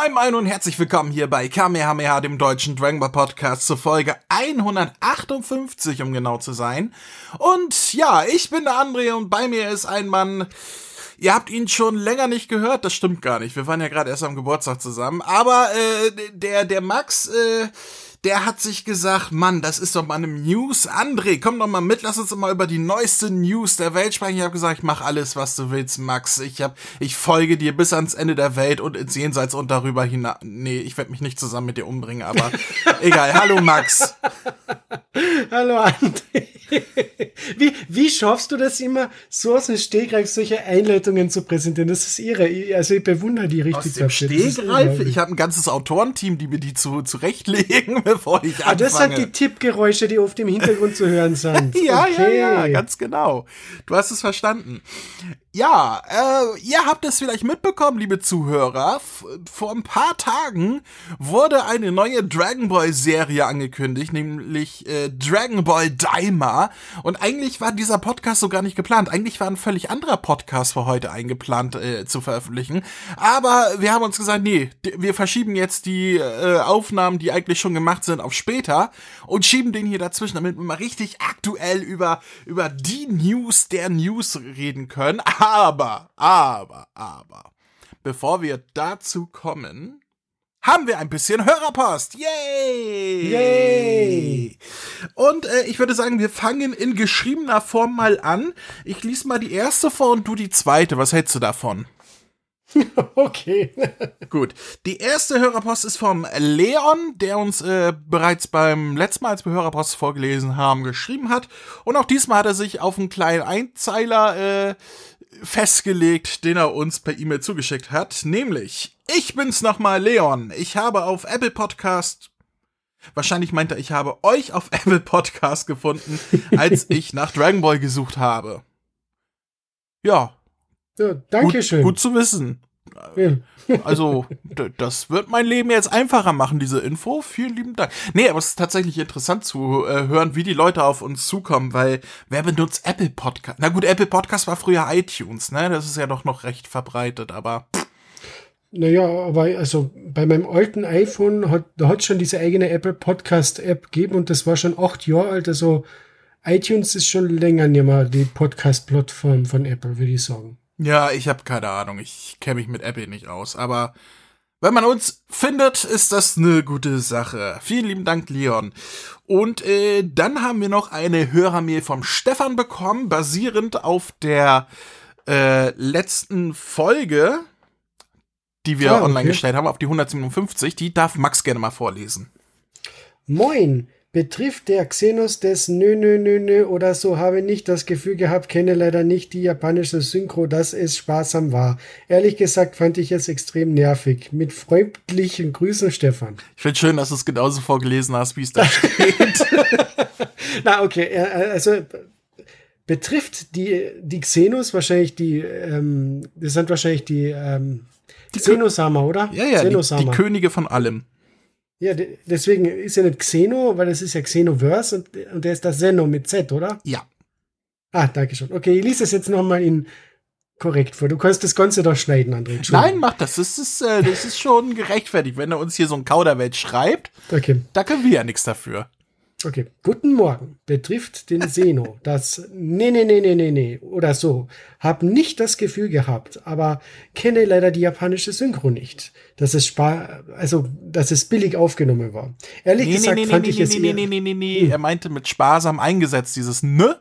Moin Moin und herzlich willkommen hier bei Kamehameha, dem deutschen Dragon Ball Podcast zur Folge 158, um genau zu sein. Und ja, ich bin der André und bei mir ist ein Mann, Ihr habt ihn schon länger nicht gehört, das stimmt gar nicht. Wir waren ja gerade erst am Geburtstag zusammen. Aber äh, der, der Max, äh, der hat sich gesagt, Mann, das ist doch mal eine News. André, komm doch mal mit, lass uns mal über die neueste News der Welt sprechen. Ich habe gesagt, ich mach alles, was du willst, Max. Ich hab, ich folge dir bis ans Ende der Welt und ins Jenseits und darüber hinaus. Nee, ich werde mich nicht zusammen mit dir umbringen, aber egal. Hallo, Max. Hallo, André. Wie, wie schaffst du das immer, so aus dem Stegreif solche Einleitungen zu präsentieren? Das ist irre. Also ich bewundere die richtig. Aus dem Stegreif? Ich habe ein ganzes Autorenteam, die mir die zu, zurechtlegen bevor ich anfange. Ah, das sind die Tippgeräusche, die oft im Hintergrund zu hören sind. ja, okay. ja, ja, ganz genau. Du hast es verstanden. Ja, äh, ihr habt es vielleicht mitbekommen, liebe Zuhörer. vor ein paar Tagen wurde eine neue Dragon Ball Serie angekündigt, nämlich äh, Dragon Ball Daima. Und eigentlich war dieser Podcast so gar nicht geplant. Eigentlich war ein völlig anderer Podcast für heute eingeplant äh, zu veröffentlichen. Aber wir haben uns gesagt, nee, wir verschieben jetzt die äh, Aufnahmen, die eigentlich schon gemacht sind, auf später und schieben den hier dazwischen, damit wir mal richtig aktuell über, über die News der News reden können. Aber, aber, aber, bevor wir dazu kommen, haben wir ein bisschen Hörerpost. Yay! Yay! Und äh, ich würde sagen, wir fangen in geschriebener Form mal an. Ich lese mal die erste vor und du die zweite. Was hältst du davon? Okay. Gut. Die erste Hörerpost ist vom Leon, der uns äh, bereits beim letzten Mal, als wir Hörerpost vorgelesen haben, geschrieben hat. Und auch diesmal hat er sich auf einen kleinen Einzeiler äh, festgelegt, den er uns per E-Mail zugeschickt hat. Nämlich, ich bin's nochmal, Leon. Ich habe auf Apple Podcast Wahrscheinlich meint er, ich habe euch auf Apple Podcast gefunden, als ich nach Dragon Ball gesucht habe. Ja, ja, danke schön. Gut, gut zu wissen. Ja. Also, das wird mein Leben jetzt einfacher machen, diese Info. Vielen lieben Dank. Nee, aber es ist tatsächlich interessant zu äh, hören, wie die Leute auf uns zukommen, weil wer benutzt Apple Podcast? Na gut, Apple Podcast war früher iTunes, ne? Das ist ja doch noch recht verbreitet, aber. Naja, aber also bei meinem alten iPhone hat, da hat schon diese eigene Apple Podcast App gegeben und das war schon acht Jahre alt. Also iTunes ist schon länger nicht mehr die Podcast-Plattform von Apple, würde ich sagen. Ja, ich habe keine Ahnung. Ich kenne mich mit Apple nicht aus. Aber wenn man uns findet, ist das eine gute Sache. Vielen lieben Dank, Leon. Und äh, dann haben wir noch eine Hörermail vom Stefan bekommen, basierend auf der äh, letzten Folge, die wir ah, okay. online gestellt haben, auf die 157. Die darf Max gerne mal vorlesen. Moin. Betrifft der Xenos des Nö, Nö, Nö, Nö oder so, habe nicht das Gefühl gehabt, kenne leider nicht die japanische Synchro, dass es sparsam war. Ehrlich gesagt fand ich es extrem nervig. Mit freundlichen Grüßen, Stefan. Ich finde schön, dass du es genauso vorgelesen hast, wie es da steht. Na, okay, äh, also betrifft die, die Xenos wahrscheinlich die, ähm, das sind wahrscheinlich die, ähm, die Xenosama, oder? Ja, ja, die, die Könige von allem. Ja, deswegen ist ja nicht Xeno, weil das ist ja Xenoverse und, und der ist das Zeno mit Z, oder? Ja. Ah, danke schon. Okay, ich lese es jetzt nochmal in korrekt vor. Du kannst das Ganze doch schneiden, André. Nein, mach das. Das ist, äh, das ist schon gerechtfertigt. Wenn er uns hier so ein Kauderwelt schreibt, okay. da können wir ja nichts dafür. Okay. Guten Morgen. Betrifft den Seno. Das nee, nee, nee, nee, nee, nee. Oder so. Hab nicht das Gefühl gehabt, aber kenne leider die japanische Synchro nicht. Dass es spar also, dass es billig aufgenommen war. Ehrlich nee, gesagt nee, nee, fand ich es. Nee, nee, nee, nee, nee, hm. Er meinte mit sparsam eingesetzt, dieses ne?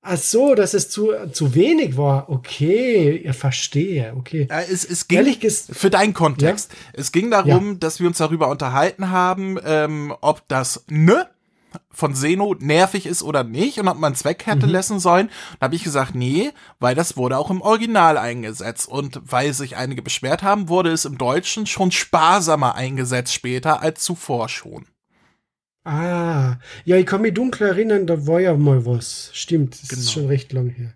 Ach so, dass es zu, zu wenig war. Okay, ich verstehe. Okay. Ja, es, es ging, Ehrlich für deinen Kontext, ja? es ging darum, ja. dass wir uns darüber unterhalten haben, ähm, ob das ne von Seno nervig ist oder nicht und ob man Zweck hätte mhm. lassen sollen. Da habe ich gesagt, nee, weil das wurde auch im Original eingesetzt und weil sich einige beschwert haben, wurde es im Deutschen schon sparsamer eingesetzt später als zuvor schon. Ah, ja, ich kann mich dunkel erinnern, da war ja mal was. Stimmt, das genau. ist schon recht lang her.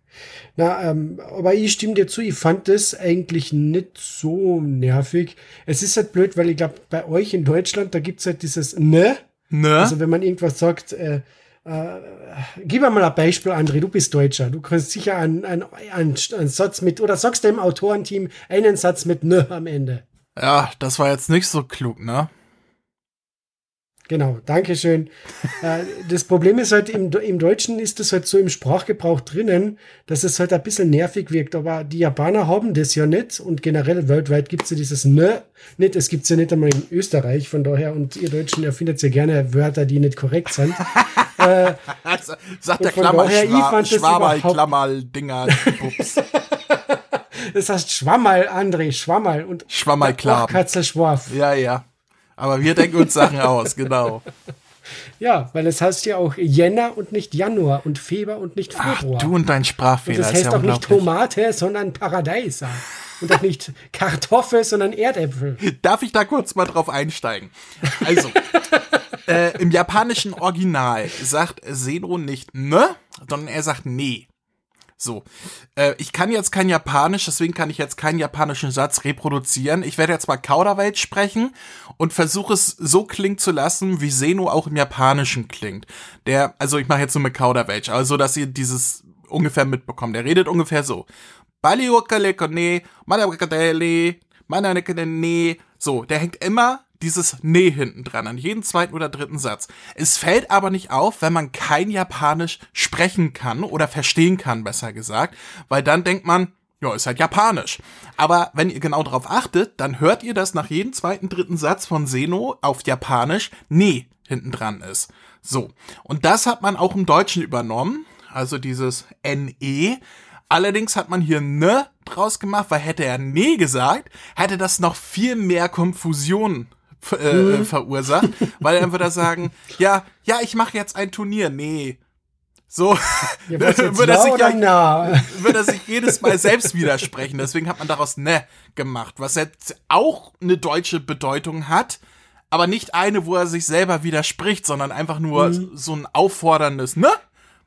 Na, ähm, aber ich stimme dir zu, ich fand das eigentlich nicht so nervig. Es ist halt blöd, weil ich glaube, bei euch in Deutschland, da gibt's halt dieses ne, Ne? Also wenn man irgendwas sagt, äh, äh, gib mir mal ein Beispiel, André, du bist Deutscher. Du kannst sicher einen, einen, einen, einen Satz mit, oder sagst dem Autorenteam einen Satz mit ne am Ende. Ja, das war jetzt nicht so klug, ne? Genau, Dankeschön. äh, das Problem ist halt, im, im Deutschen ist das halt so im Sprachgebrauch drinnen, dass es halt ein bisschen nervig wirkt. Aber die Japaner haben das ja nicht und generell weltweit gibt es ja dieses Ne nicht. Es gibt es ja nicht einmal in Österreich, von daher und ihr Deutschen erfindet ja gerne Wörter, die nicht korrekt sind. äh, Sagt der Klammer, Schwa Schwamal, Klammer, Dinger, Pups. das heißt Schwammerl, André, Schwammerl und Schwammerl, klar. Katzelschwarf. Ja, ja. Aber wir denken uns Sachen aus, genau. Ja, weil es heißt ja auch Jänner und nicht Januar und Februar und nicht Februar. Ach, du und dein Sprachfehler. Und das heißt ja auch nicht Tomate, sondern Paradeiser. Und auch nicht Kartoffel, sondern Erdäpfel. Darf ich da kurz mal drauf einsteigen? Also, äh, im japanischen Original sagt Seno nicht ne, sondern er sagt nee. So, äh, ich kann jetzt kein Japanisch, deswegen kann ich jetzt keinen japanischen Satz reproduzieren. Ich werde jetzt mal Kauderwelsch sprechen und versuche es so klingen zu lassen, wie Seno auch im Japanischen klingt. Der, also ich mache jetzt nur mit Kauderwelsch, also dass ihr dieses ungefähr mitbekommt. Der redet ungefähr so. So, der hängt immer dieses Nee hinten dran, an jeden zweiten oder dritten Satz. Es fällt aber nicht auf, wenn man kein Japanisch sprechen kann oder verstehen kann, besser gesagt, weil dann denkt man, ja, ist halt Japanisch. Aber wenn ihr genau darauf achtet, dann hört ihr, dass nach jedem zweiten, dritten Satz von Seno auf Japanisch Nee hinten dran ist. So. Und das hat man auch im Deutschen übernommen. Also dieses NE. Allerdings hat man hier ne draus gemacht, weil hätte er nee gesagt, hätte das noch viel mehr Konfusion äh, mhm. verursacht, weil würde er sagen, ja, ja, ich mache jetzt ein Turnier. Nee. So ja, würde, er sich ja, würde er sich jedes Mal selbst widersprechen. Deswegen hat man daraus ne gemacht, was jetzt auch eine deutsche Bedeutung hat, aber nicht eine, wo er sich selber widerspricht, sondern einfach nur mhm. so ein aufforderndes ne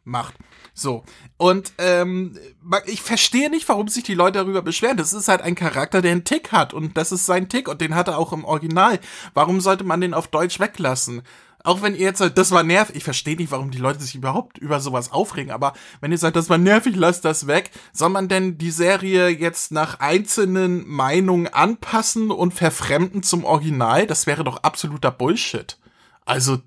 macht. So. Und ähm, ich verstehe nicht, warum sich die Leute darüber beschweren. Das ist halt ein Charakter, der einen Tick hat. Und das ist sein Tick. Und den hat er auch im Original. Warum sollte man den auf Deutsch weglassen? Auch wenn ihr jetzt sagt, das war nervig, ich verstehe nicht, warum die Leute sich überhaupt über sowas aufregen, aber wenn ihr sagt, das war nervig, lasst das weg, soll man denn die Serie jetzt nach einzelnen Meinungen anpassen und verfremden zum Original? Das wäre doch absoluter Bullshit. Also,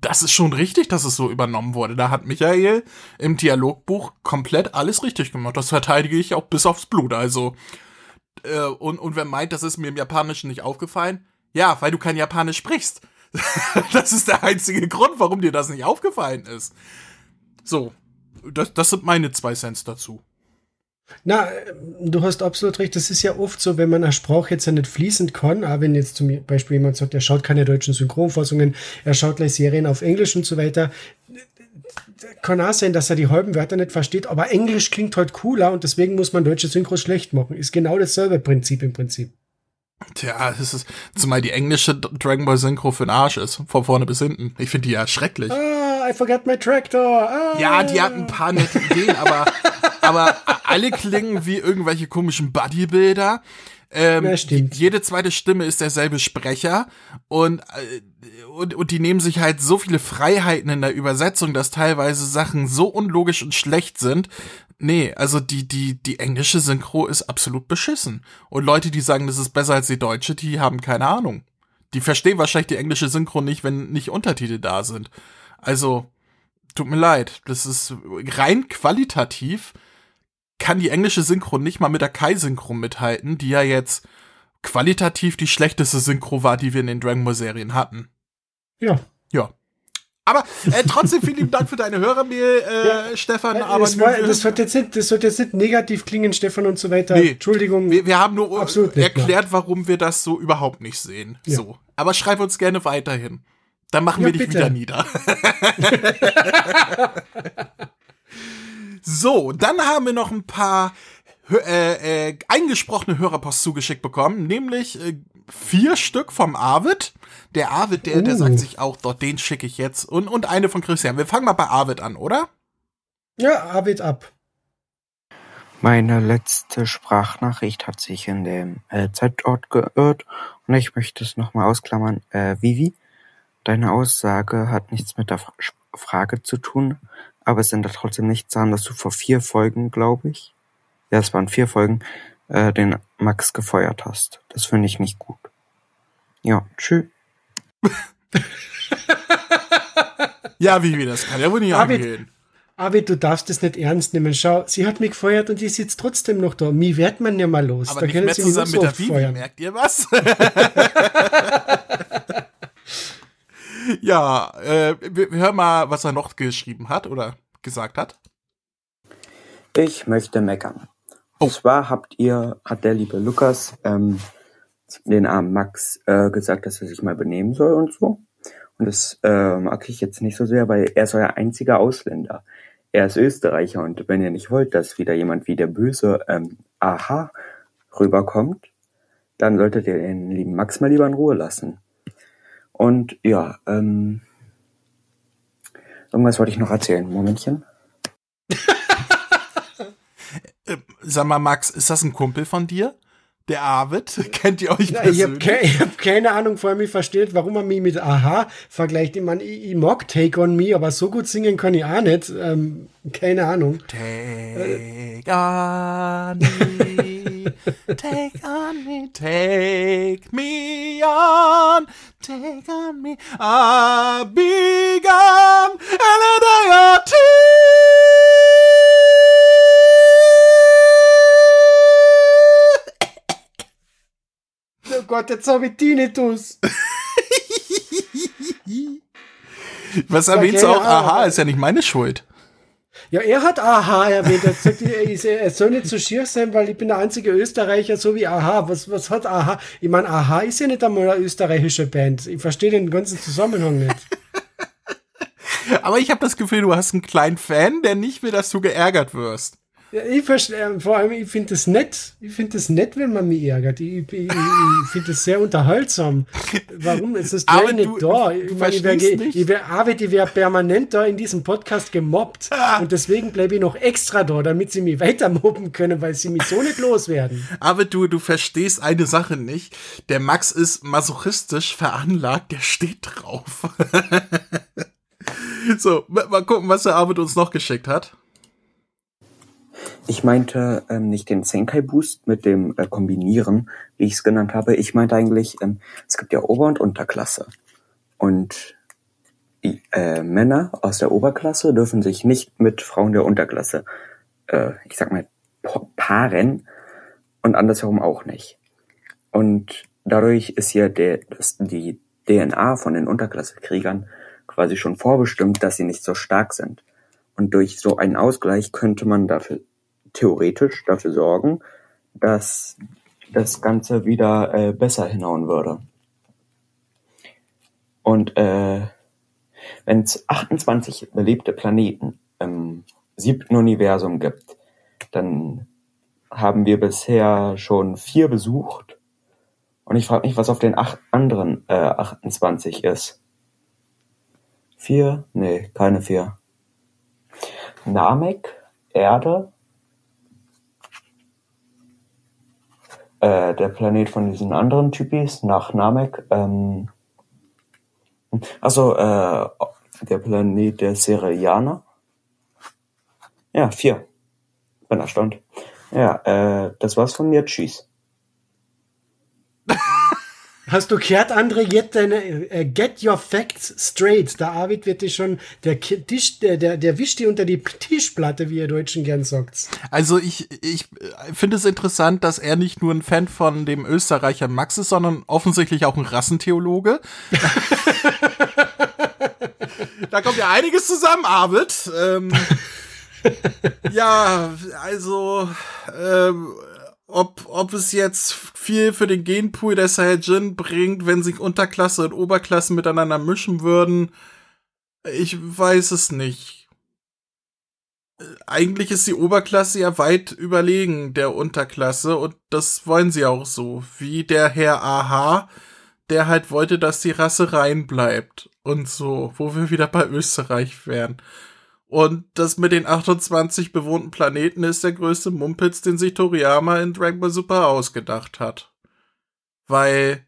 das ist schon richtig, dass es so übernommen wurde. Da hat Michael im Dialogbuch komplett alles richtig gemacht. Das verteidige ich auch bis aufs Blut. Also, äh, und, und wer meint, das ist mir im Japanischen nicht aufgefallen? Ja, weil du kein Japanisch sprichst. das ist der einzige Grund, warum dir das nicht aufgefallen ist. So, das, das sind meine zwei Cents dazu. Na, du hast absolut recht. Das ist ja oft so, wenn man eine Sprache jetzt ja nicht fließend kann, auch wenn jetzt zum Beispiel jemand sagt, er schaut keine deutschen Synchronfassungen, er schaut gleich Serien auf Englisch und so weiter. Kann auch sein, dass er die halben Wörter nicht versteht, aber Englisch klingt halt cooler und deswegen muss man deutsche Synchros schlecht machen. Ist genau dasselbe Prinzip im Prinzip. Tja, das ist, zumal die englische Dragon Ball Synchro für den Arsch ist, von vorne bis hinten. Ich finde die ja schrecklich. Ah, I forgot my tractor. Ah. Ja, die hat ein paar nette Ideen, aber, aber alle klingen wie irgendwelche komischen Bodybuilder. Ähm, ja, stimmt. Jede zweite Stimme ist derselbe Sprecher und, äh, und, und die nehmen sich halt so viele Freiheiten in der Übersetzung, dass teilweise Sachen so unlogisch und schlecht sind. Nee, also die, die, die englische Synchro ist absolut beschissen. Und Leute, die sagen, das ist besser als die deutsche, die haben keine Ahnung. Die verstehen wahrscheinlich die englische Synchro nicht, wenn nicht Untertitel da sind. Also, tut mir leid. Das ist rein qualitativ kann die englische Synchro nicht mal mit der Kai-Synchro mithalten, die ja jetzt qualitativ die schlechteste Synchro war, die wir in den Dragon Ball Serien hatten. Ja. Ja. Aber äh, trotzdem vielen lieben Dank für deine Hörermail, äh, ja, Stefan. Aber das, war, das, wird jetzt nicht, das wird jetzt nicht negativ klingen, Stefan und so weiter. Nee, Entschuldigung. Wir, wir haben nur Absolut erklärt, warum wir das so überhaupt nicht sehen. Ja. So. Aber schreib uns gerne weiterhin. Dann machen ja, wir dich bitte. wieder nieder. So, dann haben wir noch ein paar äh, äh, eingesprochene Hörerpost zugeschickt bekommen, nämlich äh, vier Stück vom Arvid. Der Arvid, der, der sagt uh. sich auch, dort den schicke ich jetzt. Und, und eine von Christian. Wir fangen mal bei Arvid an, oder? Ja, Arvid ab. Meine letzte Sprachnachricht hat sich in dem äh, Zeitort geirrt und ich möchte es nochmal ausklammern. Äh, Vivi, deine Aussage hat nichts mit der Frage zu tun, aber es ändert trotzdem nichts daran, dass du vor vier Folgen, glaube ich, ja, es waren vier Folgen, äh, den Max gefeuert hast. Das finde ich nicht gut. Ja, tschüss. ja, Vivi, das kann ja wohl nicht Arvid, angehen. Arvid, du darfst es nicht ernst nehmen. Schau, sie hat mich gefeuert und ich sitze trotzdem noch da. Mir wird man ja mal los. Aber da nicht können mehr sie zusammen so mit der Vivi, feuern. merkt ihr was? ja, äh, hören mal, was er noch geschrieben hat oder gesagt hat. Ich möchte meckern. Und zwar habt ihr, hat der liebe Lukas ähm, den armen Max äh, gesagt, dass er sich mal benehmen soll und so. Und das äh, mag ich jetzt nicht so sehr, weil er ist euer einziger Ausländer. Er ist Österreicher und wenn ihr nicht wollt, dass wieder jemand wie der böse ähm, Aha rüberkommt, dann solltet ihr den lieben Max mal lieber in Ruhe lassen. Und ja, ähm, irgendwas wollte ich noch erzählen. Momentchen. Äh, sag mal, Max, ist das ein Kumpel von dir? Der Arvid? Kennt ihr euch Ja, ich habe persönlich? ke hab keine Ahnung, vor allem ich versteht, warum man mich mit Aha vergleicht. Ich meine, ich, ich mag Take on Me, aber so gut singen kann ich auch nicht. Ähm, keine Ahnung. Take on me, take on me, take me on, take on me. I'll be gone in a day or two. Gott, jetzt habe ich Tinnitus. Was erwähnst du keine auch? Aha, Ahnung. ist ja nicht meine Schuld. Ja, er hat Aha erwähnt. Er, ich- er soll nicht so schier sein, weil ich bin der einzige Österreicher, so wie Aha. Was, was hat Aha? Ich meine, Aha ist ja nicht einmal eine österreichische Band. Ich verstehe den ganzen Zusammenhang nicht. Aber ich habe das Gefühl, du hast einen kleinen Fan, der nicht will, dass du geärgert wirst. Ja, ich verstehe, vor allem, ich finde es nett. Ich finde es nett, wenn man mich ärgert. Ich, ich, ich, finde es sehr unterhaltsam. Warum ist das du- nicht da? du Ich meine, ich wäre, nicht. ich ich wäre permanent da in diesem Podcast gemobbt. Ah. Und deswegen bleibe ich noch extra da, damit sie mich weiter mobben können, weil sie mich so nicht loswerden. Aber du, du verstehst eine Sache nicht. Der Max ist masochistisch veranlagt, der steht drauf. so, mal mal gucken, was der Arvid uns noch geschickt hat. Ich meinte ähm, nicht den Senkai Boost mit dem äh, Kombinieren, wie ich es genannt habe. Ich meinte eigentlich, ähm, es gibt ja Ober- und Unterklasse. Und äh, Männer aus der Oberklasse dürfen sich nicht mit Frauen der Unterklasse, äh, ich sag mal, pa- paaren und andersherum auch nicht. Und dadurch ist ja der, das, die DNA von den Unterklassekriegern quasi schon vorbestimmt, dass sie nicht so stark sind. Und durch so einen Ausgleich könnte man dafür theoretisch dafür sorgen, dass das Ganze wieder äh, besser hinhauen würde. Und äh, wenn es 28 belebte Planeten im siebten Universum gibt, dann haben wir bisher schon vier besucht. Und ich frage mich, was auf den acht anderen äh, 28 ist. Vier? Nee, keine vier. Namek, Erde, äh, der Planet von diesen anderen Typis nach Namek, ähm, also äh, der Planet der Serianer. Ja, vier. Bin erstaunt. Ja, äh, das war's von mir. Tschüss. Hast du gehört, André, jetzt deine, äh, get your facts straight. Der Arvid wird dich schon, der Tisch, der, der, der wischt die unter die Tischplatte, wie ihr Deutschen gern sagt. Also ich, ich finde es interessant, dass er nicht nur ein Fan von dem Österreicher Max ist, sondern offensichtlich auch ein Rassentheologe. da kommt ja einiges zusammen, Arvid. Ähm, ja, also ähm, ob, ob es jetzt viel für den Genpool der Saiyajin bringt, wenn sich Unterklasse und Oberklasse miteinander mischen würden, ich weiß es nicht eigentlich ist die Oberklasse ja weit überlegen der Unterklasse und das wollen sie auch so. Wie der Herr Aha, der halt wollte, dass die Rasse rein bleibt und so, wo wir wieder bei Österreich wären. Und das mit den 28 bewohnten Planeten ist der größte Mumpitz, den sich Toriyama in Dragon Ball Super ausgedacht hat. Weil,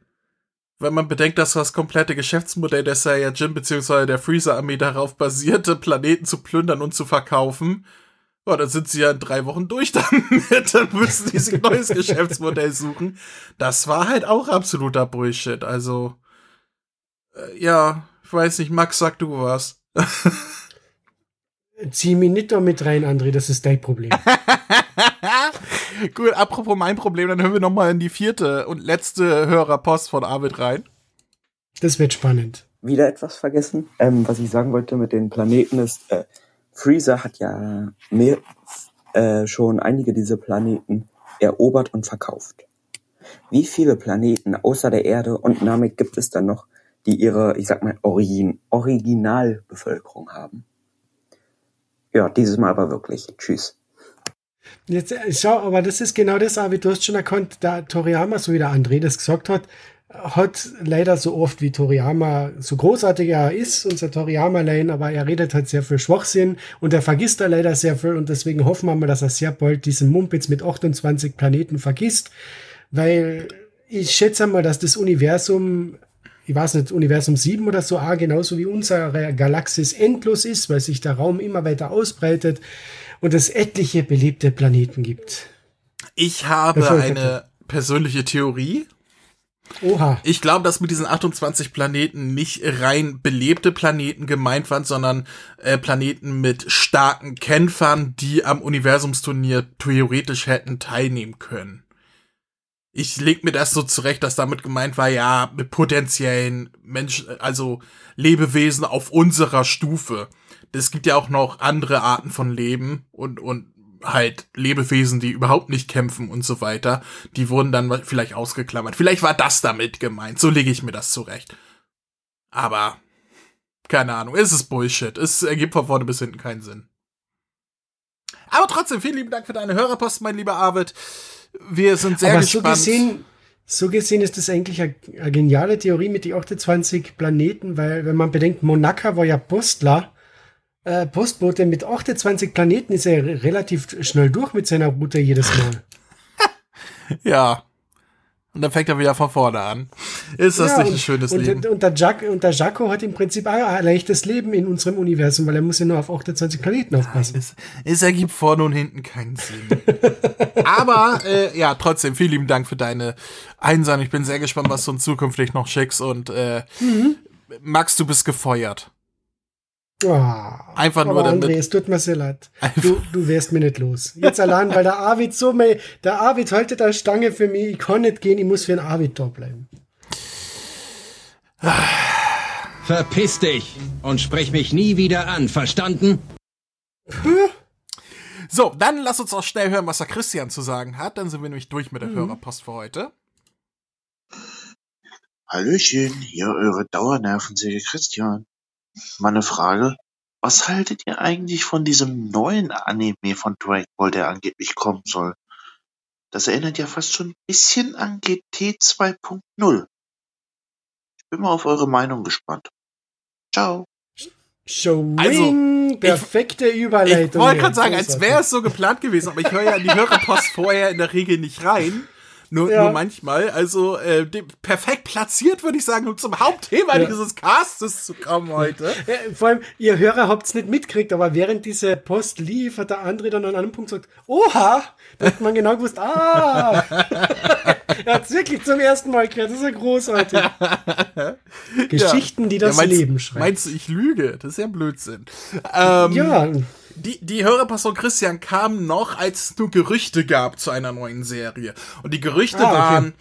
wenn man bedenkt, dass das komplette Geschäftsmodell der Saiyajin bzw. der Freezer-Armee darauf basierte, Planeten zu plündern und zu verkaufen, Oh, dann sind sie ja in drei Wochen durch damit. dann müssen die sich ein neues Geschäftsmodell suchen. Das war halt auch absoluter Bullshit. Also, äh, ja, ich weiß nicht, Max, sag du was. Zieh mich nicht da mit rein, André, das ist dein Problem. Gut, apropos mein Problem, dann hören wir noch mal in die vierte und letzte Hörerpost von Arvid rein. Das wird spannend. Wieder etwas vergessen. Ähm, was ich sagen wollte mit den Planeten ist, äh, Freezer hat ja mehr, äh, schon einige dieser Planeten erobert und verkauft. Wie viele Planeten außer der Erde und Namek gibt es dann noch, die ihre, ich sag mal, Origin, Originalbevölkerung haben? Ja, dieses Mal aber wirklich. Tschüss. Jetzt äh, schau, aber das ist genau das, wie du hast schon erkannt, da Toriyama, so wie der André das gesagt hat, hat leider so oft wie Toriyama, so großartig er ist, unser Toriyama-Lane, aber er redet halt sehr viel Schwachsinn und er vergisst da leider sehr viel und deswegen hoffen wir mal, dass er sehr bald diesen Mumpitz mit 28 Planeten vergisst, weil ich schätze mal, dass das Universum, ich weiß nicht, Universum 7 oder so, ah, genauso wie unsere Galaxis endlos ist, weil sich der Raum immer weiter ausbreitet und es etliche belebte Planeten gibt. Ich habe eine persönliche Theorie. Oha. Ich glaube, dass mit diesen 28 Planeten nicht rein belebte Planeten gemeint waren, sondern äh, Planeten mit starken Kämpfern, die am Universumsturnier theoretisch hätten teilnehmen können. Ich leg mir das so zurecht, dass damit gemeint war, ja, mit potenziellen Menschen, also Lebewesen auf unserer Stufe. Es gibt ja auch noch andere Arten von Leben und, und halt Lebewesen, die überhaupt nicht kämpfen und so weiter, die wurden dann vielleicht ausgeklammert. Vielleicht war das damit gemeint. So lege ich mir das zurecht. Aber keine Ahnung, es ist Bullshit. Es ergibt von vorne bis hinten keinen Sinn. Aber trotzdem, vielen lieben Dank für deine Hörerpost, mein lieber Arvid. Wir sind sehr Aber gespannt. So gesehen, so gesehen ist das eigentlich eine, eine geniale Theorie mit den 28 Planeten, weil wenn man bedenkt, Monaka war ja Postler äh, Postbote mit 28 Planeten ist er relativ schnell durch mit seiner Route jedes Mal. ja. Und dann fängt er wieder von vorne an. Ist das ja, nicht ein schönes und, Leben? Und der, Jack, und der Jaco hat im Prinzip ein leichtes Leben in unserem Universum, weil er muss ja nur auf 28 Planeten aufpassen. Nein, es, es, ergibt vorne und hinten keinen Sinn. Aber äh, ja, trotzdem, vielen lieben Dank für deine Einsendung. Ich bin sehr gespannt, was du uns zukünftig noch schickst. Und äh, mhm. Max, du bist gefeuert. Oh, Einfach nur damit. André, es tut mir sehr leid. Du, du wärst mir nicht los. Jetzt allein, weil der Arvid so, mein, der Arvid haltet eine Stange für mich. Ich kann nicht gehen, ich muss für den Arvid da bleiben. Verpiss dich und sprech mich nie wieder an, verstanden? So, dann lass uns auch schnell hören, was der Christian zu sagen hat. Dann sind wir nämlich durch mit der mhm. Hörerpost für heute. Hallöchen, hier eure Dauernervensäge Christian. Meine Frage, was haltet ihr eigentlich von diesem neuen Anime von Dragon Ball, der angeblich kommen soll? Das erinnert ja fast schon ein bisschen an GT 2.0. Ich bin mal auf eure Meinung gespannt. Ciao. Showing, also, perfekte ich, Überleitung. Ich wollte gerade sagen, als wäre es so geplant gewesen, aber ich höre ja in die Hörerpost vorher in der Regel nicht rein. Nur, ja. nur manchmal. Also äh, perfekt platziert, würde ich sagen, um zum Hauptthema ja. dieses Castes zu kommen heute. Ja, vor allem, ihr Hörer habt es nicht mitgekriegt, aber während diese Post lief, hat der andere dann an einem Punkt gesagt, oha, da hat man genau gewusst, ah, er hat es wirklich zum ersten Mal gehört, das ist ja großartig. Geschichten, die das meinst, Leben schreiben. Meinst du, ich lüge? Das ist ja Blödsinn. Ähm, ja die, die Hörerperson Christian kam noch, als es nur Gerüchte gab zu einer neuen Serie. Und die Gerüchte ah, okay. waren,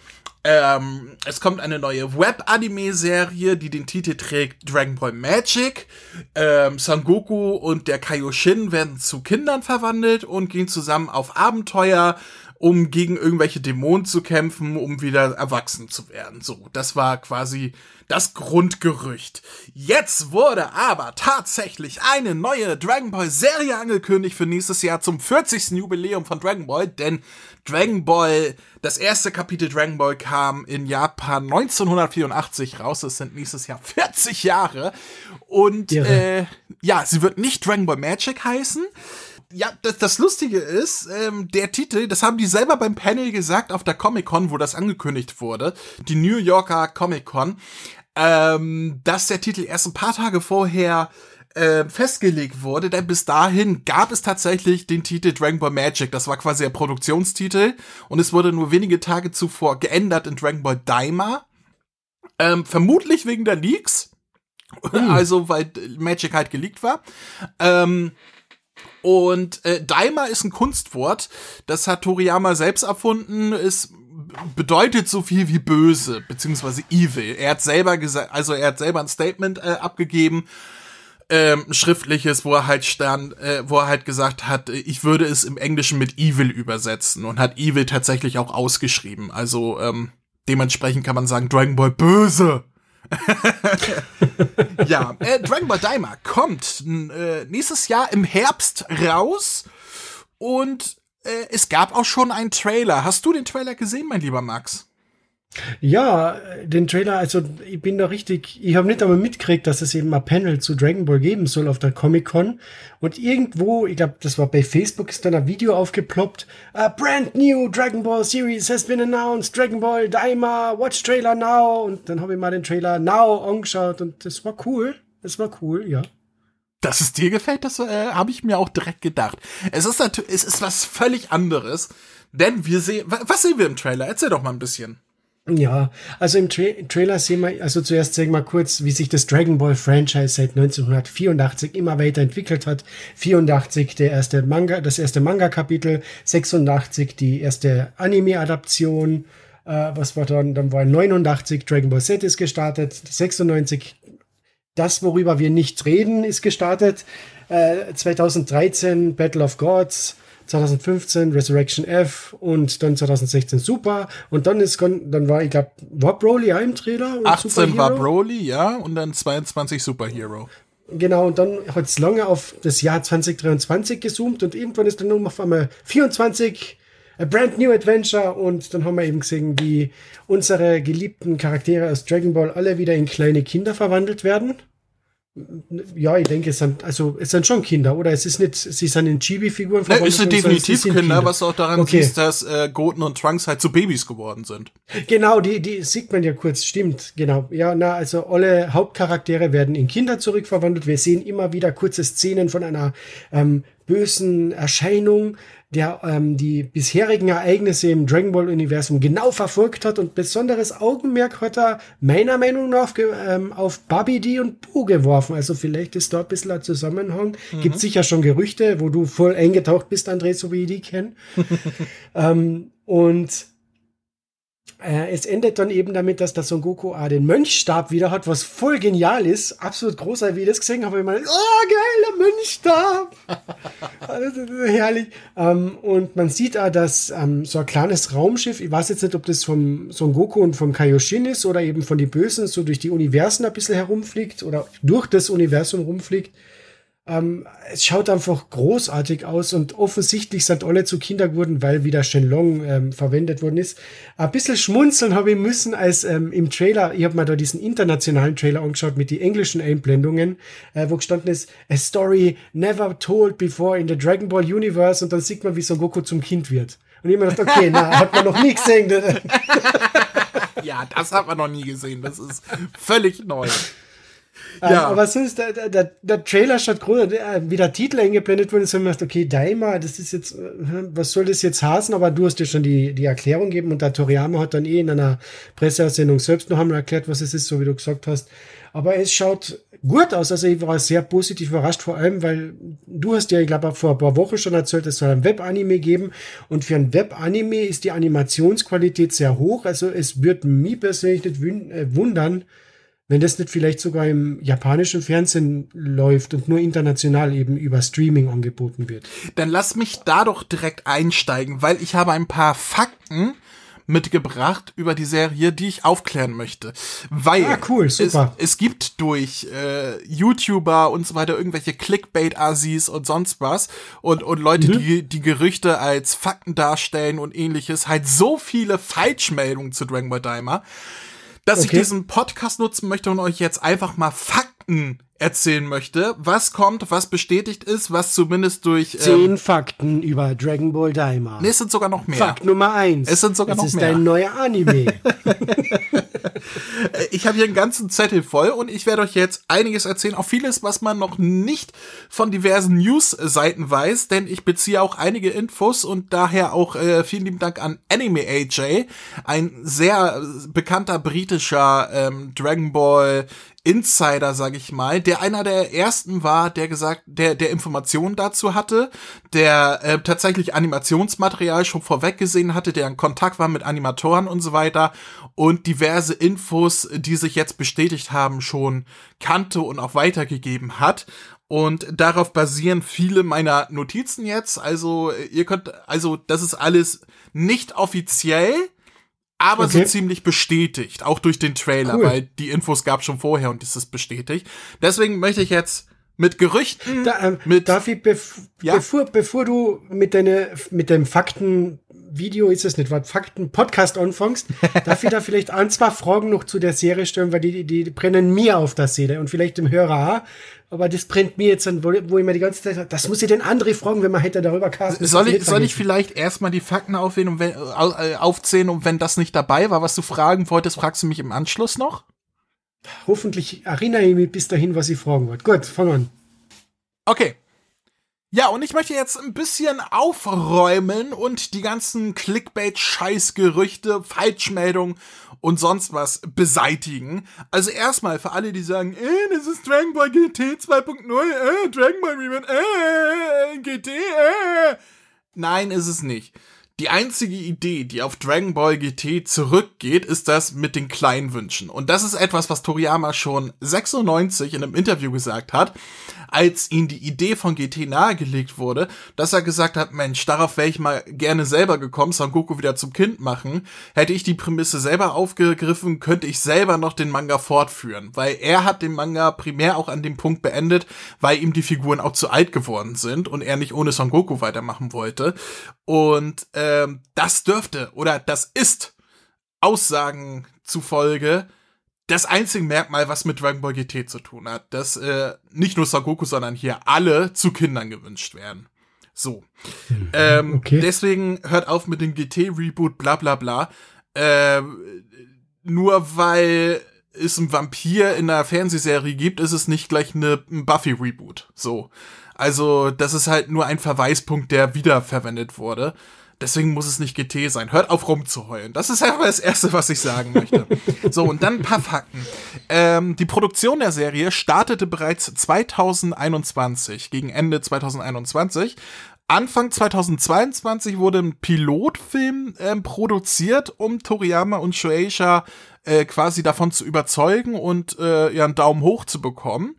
ähm, es kommt eine neue Web-Anime-Serie, die den Titel trägt Dragon Ball Magic. Ähm, Son Goku und der Kaioshin werden zu Kindern verwandelt und gehen zusammen auf Abenteuer, um gegen irgendwelche Dämonen zu kämpfen, um wieder erwachsen zu werden. So, das war quasi das Grundgerücht. Jetzt wurde aber tatsächlich eine neue Dragon Ball Serie angekündigt für nächstes Jahr zum 40. Jubiläum von Dragon Ball, denn Dragon Ball, das erste Kapitel Dragon Ball kam in Japan 1984 raus. Es sind nächstes Jahr 40 Jahre. Und äh, ja, sie wird nicht Dragon Ball Magic heißen. Ja, das, das Lustige ist, ähm, der Titel, das haben die selber beim Panel gesagt auf der Comic-Con, wo das angekündigt wurde, die New Yorker Comic-Con, ähm, dass der Titel erst ein paar Tage vorher äh, festgelegt wurde, denn bis dahin gab es tatsächlich den Titel Dragon Ball Magic. Das war quasi der Produktionstitel und es wurde nur wenige Tage zuvor geändert in Dragon Ball Daima. Ähm, vermutlich wegen der Leaks. Mhm. Also, weil Magic halt geleakt war. Ähm, und äh, Daima ist ein Kunstwort, das hat Toriyama selbst erfunden, ist bedeutet so viel wie böse, beziehungsweise evil. Er hat selber gesagt, also er hat selber ein Statement äh, abgegeben, ähm, schriftliches, wo er halt stand, äh, wo er halt gesagt hat, ich würde es im Englischen mit evil übersetzen und hat evil tatsächlich auch ausgeschrieben. Also ähm, dementsprechend kann man sagen, Dragon Ball böse. ja, äh, Dragon Ball Daima kommt äh, nächstes Jahr im Herbst raus und äh, es gab auch schon einen Trailer. Hast du den Trailer gesehen, mein lieber Max? Ja, den Trailer, also ich bin da richtig, ich habe nicht einmal mitgekriegt, dass es eben ein Panel zu Dragon Ball geben soll auf der Comic-Con. Und irgendwo, ich glaube, das war bei Facebook, ist dann ein Video aufgeploppt. A brand new Dragon Ball Series has been announced. Dragon Ball Daima, watch Trailer now. Und dann habe ich mal den Trailer now angeschaut und das war cool. Das war cool, ja. Dass es dir gefällt, das äh, habe ich mir auch direkt gedacht. Es ist natürlich, es ist was völlig anderes, denn wir sehen, was sehen wir im Trailer? Erzähl doch mal ein bisschen. Ja, also im Tra Trailer sehen wir, also zuerst zeigen wir kurz, wie sich das Dragon Ball Franchise seit 1984 immer weiterentwickelt hat. 84 der erste Manga, das erste Manga-Kapitel, 86 die erste Anime-Adaption, äh, was war dann, dann war 89 Dragon Ball Z ist gestartet, 96 das, worüber wir nicht reden, ist gestartet, äh, 2013 Battle of Gods, 2015 Resurrection F und dann 2016 Super. Und dann ist dann war ich glaube war Broly ja im Trailer 18 war Broly ja und dann 22 Superhero. Genau, und dann hat es lange auf das Jahr 2023 gezoomt und irgendwann ist dann nur auf einmal 24 A Brand New Adventure und dann haben wir eben gesehen, wie unsere geliebten Charaktere aus Dragon Ball alle wieder in kleine Kinder verwandelt werden. Ja, ich denke, es sind, also, es sind schon Kinder, oder? Es ist nicht, sie sind in Chibi-Figuren ne, Es sind definitiv Kinder, Kinder, was auch daran okay. siehst, dass äh, Goten und Trunks halt zu Babys geworden sind. Genau, die, die sieht man ja kurz, stimmt, genau. Ja, na, also alle Hauptcharaktere werden in Kinder zurückverwandelt. Wir sehen immer wieder kurze Szenen von einer ähm, bösen Erscheinung, der ähm, die bisherigen Ereignisse im Dragon Ball Universum genau verfolgt hat und besonderes Augenmerk hat er meiner Meinung nach ähm, auf Babidi und Boo geworfen. Also vielleicht ist da ein bisschen ein Zusammenhang. Mhm. Gibt sicher schon Gerüchte, wo du voll eingetaucht bist, André, so wie ich die kenne. ähm, und äh, es endet dann eben damit, dass der Son Goku ah, den Mönchstab wieder hat, was voll genial ist. Absolut großartig, wie ich das gesehen habe. Ich meine, oh, geiler Mönchstab! herrlich. Ähm, und man sieht auch, dass ähm, so ein kleines Raumschiff, ich weiß jetzt nicht, ob das vom Son Goku und vom Kaioshin ist oder eben von den Bösen so durch die Universen ein bisschen herumfliegt oder durch das Universum rumfliegt. Ähm, es schaut einfach großartig aus und offensichtlich sind alle zu Kinder geworden, weil wieder Shenlong ähm, verwendet worden ist. Ein bisschen schmunzeln habe ich müssen, als ähm, im Trailer, ich habe mir da diesen internationalen Trailer angeschaut mit den englischen Einblendungen, äh, wo gestanden ist, a story never told before in the Dragon Ball Universe und dann sieht man, wie Son Goku zum Kind wird. Und ich mir gedacht, okay, na, hat man noch nie gesehen. ja, das hat man noch nie gesehen. Das ist völlig neu. Ähm, ja. aber sonst, der, der, der Trailer statt groß, wie der Titel eingeblendet wurde, so man okay, Daima, das ist jetzt, äh, was soll das jetzt heißen? Aber du hast dir schon die, die Erklärung gegeben und der Toriyama hat dann eh in einer Presseaussendung selbst noch einmal erklärt, was es ist, so wie du gesagt hast. Aber es schaut gut aus. Also ich war sehr positiv überrascht, vor allem, weil du hast ja, ich glaube, vor ein paar Wochen schon erzählt, es soll ein Webanime geben. Und für ein Webanime ist die Animationsqualität sehr hoch. Also es wird mich persönlich nicht äh, wundern, wenn das nicht vielleicht sogar im japanischen Fernsehen läuft und nur international eben über Streaming angeboten wird. Dann lass mich da doch direkt einsteigen, weil ich habe ein paar Fakten mitgebracht über die Serie, die ich aufklären möchte. Weil ah, cool. Es, es gibt durch äh, YouTuber und so weiter irgendwelche Clickbait-Assis und sonst was und, und Leute, mhm. die die Gerüchte als Fakten darstellen und ähnliches, halt so viele Falschmeldungen zu Dragon Ball Daima, dass okay. ich diesen Podcast nutzen möchte und euch jetzt einfach mal Fakten erzählen möchte. Was kommt, was bestätigt ist, was zumindest durch. Zehn ähm, Fakten über Dragon Ball Daima. Nee, es sind sogar noch mehr. Fakt Nummer eins. Es sind sogar es noch mehr. ist dein neuer Anime. ich habe hier einen ganzen Zettel voll und ich werde euch jetzt einiges erzählen. Auch vieles, was man noch nicht von diversen News-Seiten weiß, denn ich beziehe auch einige Infos und daher auch äh, vielen lieben Dank an Anime AJ, ein sehr bekannter britischer ähm, Dragon Ball Insider, sag ich mal, der einer der ersten war, der gesagt, der der Informationen dazu hatte, der äh, tatsächlich Animationsmaterial schon vorweg gesehen hatte, der in Kontakt war mit Animatoren und so weiter und diverse Infos, die sich jetzt bestätigt haben, schon kannte und auch weitergegeben hat. Und darauf basieren viele meiner Notizen jetzt. Also ihr könnt, also das ist alles nicht offiziell, aber okay. so ziemlich bestätigt, auch durch den Trailer, cool. weil die Infos gab schon vorher und das ist bestätigt. Deswegen möchte ich jetzt mit Gerüchten. Da, ähm, mit, darf ich, bef ja? bevor, bevor du mit deine, mit dem Fakten-Video ist es nicht, was Fakten-Podcast anfängst, darf ich da vielleicht ein, zwei Fragen noch zu der Serie stellen, weil die, die, die brennen mir auf der Seele und vielleicht dem Hörer auch aber das brennt mir jetzt an, wo, wo ich mir die ganze Zeit, das muss ich den andere fragen, wenn man hätte darüber casten. Soll ich, soll ich vielleicht erstmal die Fakten aufwählen und wenn, äh, aufzählen und wenn das nicht dabei war, was du fragen wolltest, fragst du mich im Anschluss noch? Hoffentlich erinnere ich mich bis dahin, was ich fragen wollte. Gut, fang an. Okay. Ja, und ich möchte jetzt ein bisschen aufräumen und die ganzen Clickbait-Scheißgerüchte, Falschmeldungen und sonst was beseitigen. Also erstmal für alle, die sagen, äh, das ist Dragon Ball GT 2.0, äh, Dragon Ball Reboot, äh, GT, äh. Nein, ist es nicht. Die einzige Idee, die auf Dragon Ball GT zurückgeht, ist das mit den kleinen Wünschen. Und das ist etwas, was Toriyama schon 96 in einem Interview gesagt hat, als ihm die Idee von GT nahegelegt wurde, dass er gesagt hat, Mensch, darauf wäre ich mal gerne selber gekommen, Son Goku wieder zum Kind machen. Hätte ich die Prämisse selber aufgegriffen, könnte ich selber noch den Manga fortführen. Weil er hat den Manga primär auch an dem Punkt beendet, weil ihm die Figuren auch zu alt geworden sind und er nicht ohne Son Goku weitermachen wollte. Und ähm, das dürfte oder das ist Aussagen zufolge das einzige Merkmal, was mit Dragon Ball GT zu tun hat, dass äh, nicht nur Son Goku, sondern hier alle zu Kindern gewünscht werden. So. Mhm, ähm, okay. Deswegen hört auf mit dem GT-Reboot, bla bla bla. Äh, nur weil es einen Vampir in einer Fernsehserie gibt, ist es nicht gleich eine, ein Buffy-Reboot. So. Also, das ist halt nur ein Verweispunkt, der wiederverwendet wurde. Deswegen muss es nicht GT sein. Hört auf rumzuheulen. Das ist einfach das Erste, was ich sagen möchte. so, und dann ein paar Fakten. Ähm, die Produktion der Serie startete bereits 2021, gegen Ende 2021. Anfang 2022 wurde ein Pilotfilm ähm, produziert, um Toriyama und Shueisha äh, quasi davon zu überzeugen und äh, ja einen Daumen hoch zu bekommen.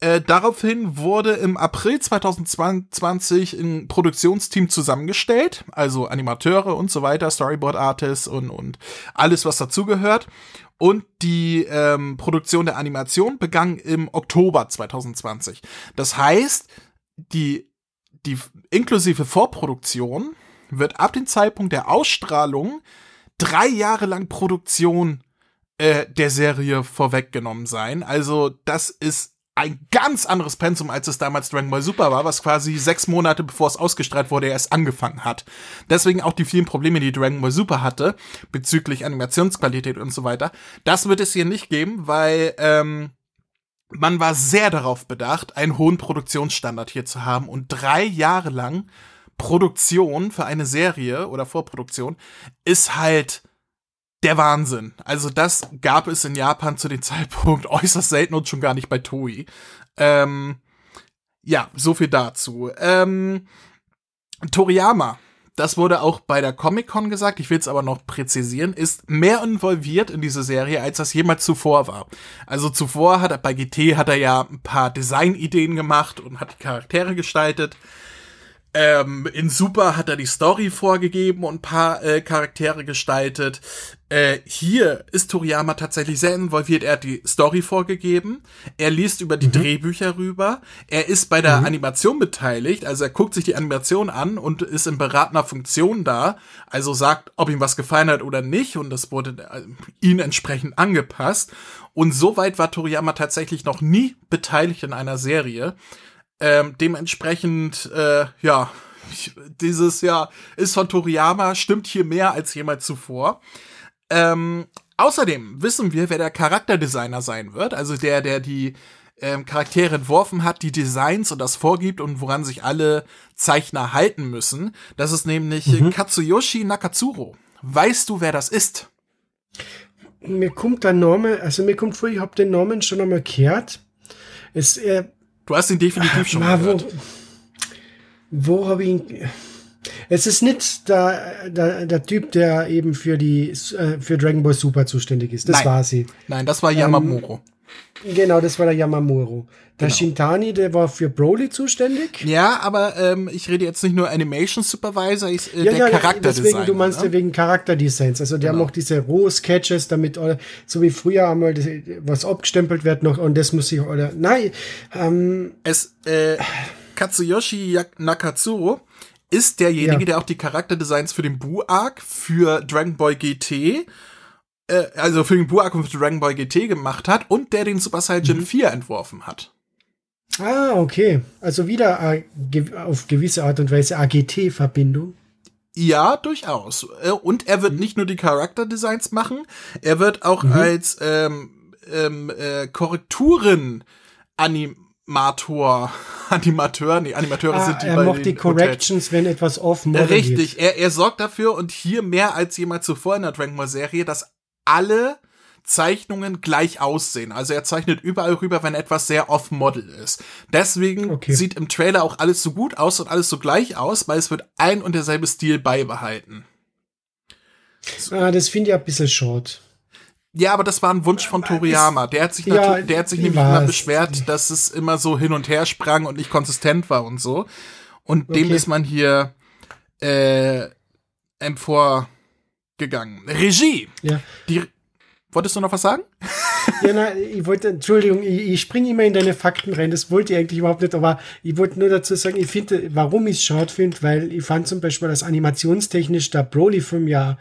Äh, daraufhin wurde im April 2020 ein Produktionsteam zusammengestellt, also Animateure und so weiter, Storyboard Artists und, und alles, was dazugehört. Und die ähm, Produktion der Animation begann im Oktober 2020. Das heißt, die, die inklusive Vorproduktion wird ab dem Zeitpunkt der Ausstrahlung drei Jahre lang Produktion äh, der Serie vorweggenommen sein. Also das ist ein ganz anderes Pensum, als es damals Dragon Ball Super war, was quasi sechs Monate bevor es ausgestrahlt wurde, erst angefangen hat. Deswegen auch die vielen Probleme, die Dragon Ball Super hatte, bezüglich Animationsqualität und so weiter. Das wird es hier nicht geben, weil ähm, man war sehr darauf bedacht, einen hohen Produktionsstandard hier zu haben und drei Jahre lang Produktion für eine Serie oder Vorproduktion ist halt der Wahnsinn. Also das gab es in Japan zu dem Zeitpunkt äußerst selten und schon gar nicht bei Toei. Ähm, ja, so viel dazu. Ähm, Toriyama, das wurde auch bei der Comic-Con gesagt, ich will es aber noch präzisieren, ist mehr involviert in diese Serie, als das jemals zuvor war. Also zuvor hat er bei GT hat er ja ein paar Designideen gemacht und hat die Charaktere gestaltet. Ähm, in Super hat er die Story vorgegeben und ein paar äh, Charaktere gestaltet. Äh, hier ist Toriyama tatsächlich sehr involviert. Er hat die Story vorgegeben. Er liest über die mhm. Drehbücher rüber. Er ist bei der mhm. Animation beteiligt. Also er guckt sich die Animation an und ist in beratender Funktion da. Also sagt, ob ihm was gefallen hat oder nicht. Und das wurde äh, ihn entsprechend angepasst. Und soweit war Toriyama tatsächlich noch nie beteiligt in einer Serie. Ähm, dementsprechend, äh, ja, dieses Jahr ist von Toriyama, stimmt hier mehr als jemals zuvor. Ähm, außerdem wissen wir, wer der Charakterdesigner sein wird, also der, der die ähm, Charaktere entworfen hat, die Designs und das vorgibt und woran sich alle Zeichner halten müssen. Das ist nämlich mhm. Katsuyoshi Nakatsuro. Weißt du, wer das ist? Mir kommt der Name, also mir kommt vor, ich habe den Namen schon einmal gehört. Es, äh, Du hast ihn definitiv schon Na, gehört. Wo, wo habe ich ihn? Es ist nicht der, der, der Typ, der eben für die äh, für Dragon Ball Super zuständig ist. Das Nein. war sie. Nein, das war Yamamuro. Ähm, Genau, das war der Yamamuro. Der genau. Shintani, der war für Broly zuständig. Ja, aber ähm, ich rede jetzt nicht nur Animation Supervisor, ich, äh, ja, der ja, Charakterdesigner. Deswegen, du meinst ne? wegen Charakterdesigns. Also der genau. macht diese Roh-Sketches, damit, so wie früher einmal was abgestempelt wird noch und das muss ich, oder, nein, ähm, Es, äh, Katsuyoshi Nakatsuro ist derjenige, ja. der auch die Charakterdesigns für den Buu-Arc, für Dragon Ball GT äh, also für den Buak und Dragon Ball GT gemacht hat und der den Super Saiyan mhm. 4 entworfen hat. Ah, okay. Also wieder äh, auf gewisse Art und Weise AGT-Verbindung. Ja, durchaus. Äh, und er wird mhm. nicht nur die Charakterdesigns machen, er wird auch mhm. als ähm, ähm, äh, Korrekturen Animator, Animateur, nee, Animateure ah, sind die Er macht die Corrections, wenn etwas offen ist. Richtig, er, er sorgt dafür und hier mehr als jemals zuvor in der Dragon Ball Serie, dass alle Zeichnungen gleich aussehen. Also er zeichnet überall rüber, wenn etwas sehr off-Model ist. Deswegen okay. sieht im Trailer auch alles so gut aus und alles so gleich aus, weil es wird ein und derselbe Stil beibehalten. Ah, das finde ich ein bisschen short. Ja, aber das war ein Wunsch von Toriyama. Der hat sich, ja, der hat sich nämlich immer beschwert, dass es immer so hin und her sprang und nicht konsistent war und so. Und okay. dem ist man hier äh, empor gegangen. Regie. Ja. Die, wolltest du noch was sagen? Ja, nein, ich wollte, Entschuldigung, ich, ich springe immer in deine Fakten rein, das wollte ich eigentlich überhaupt nicht, aber ich wollte nur dazu sagen, ich finde, warum ich es schade finde, weil ich fand zum Beispiel, dass animationstechnisch der Broly-Film ja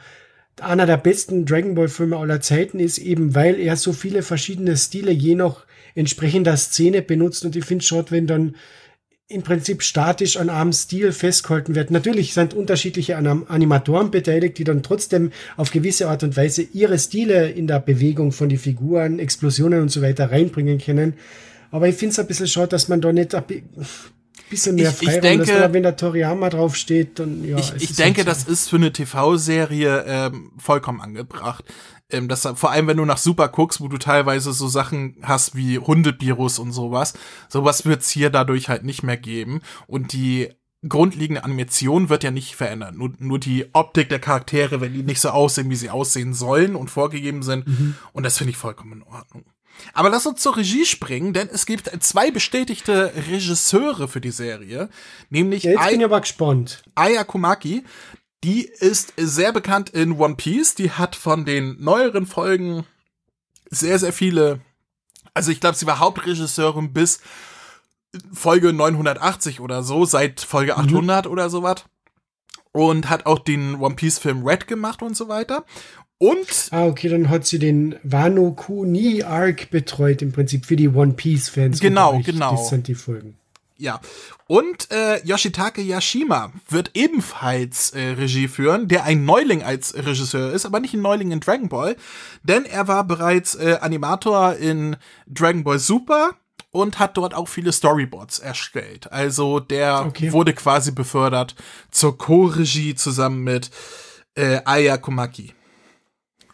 einer der besten Dragon Ball Filme aller Zeiten ist, eben weil er so viele verschiedene Stile je nach entsprechender Szene benutzt und ich finde es schade, wenn dann im Prinzip statisch an einem Stil festgehalten wird. Natürlich sind unterschiedliche Animatoren beteiligt, die dann trotzdem auf gewisse Art und Weise ihre Stile in der Bewegung von den Figuren, Explosionen und so weiter reinbringen können. Aber ich finde es ein bisschen schade, dass man da nicht ein bisschen mehr Freiraum ich denke, lässt, wenn der Toriyama draufsteht. Dann, ja, ich, ich denke, halt so. das ist für eine TV-Serie ähm, vollkommen angebracht. Ähm, das, vor allem, wenn du nach Super guckst, wo du teilweise so Sachen hast wie Hundebirus und sowas, sowas wird's hier dadurch halt nicht mehr geben. Und die grundlegende Animation wird ja nicht verändert. Nur, nur die Optik der Charaktere, wenn die nicht so aussehen, wie sie aussehen sollen und vorgegeben sind. Mhm. Und das finde ich vollkommen in Ordnung. Aber lass uns zur Regie springen, denn es gibt zwei bestätigte Regisseure für die Serie, nämlich ja, jetzt bin ich aber gespannt. Aya Kumaki, die ist sehr bekannt in One Piece. Die hat von den neueren Folgen sehr, sehr viele. Also ich glaube, sie war Hauptregisseurin bis Folge 980 oder so, seit Folge 800 mhm. oder sowas. Und hat auch den One Piece Film Red gemacht und so weiter. Und. Ah, okay, dann hat sie den Wano Kuni Arc betreut, im Prinzip für die One Piece Fans. Genau, genau. Das sind die Folgen. Ja. Und äh, Yoshitake Yashima wird ebenfalls äh, Regie führen, der ein Neuling als Regisseur ist, aber nicht ein Neuling in Dragon Ball, denn er war bereits äh, Animator in Dragon Ball Super und hat dort auch viele Storyboards erstellt. Also der okay. wurde quasi befördert zur Co-Regie zusammen mit äh, Aya Komaki.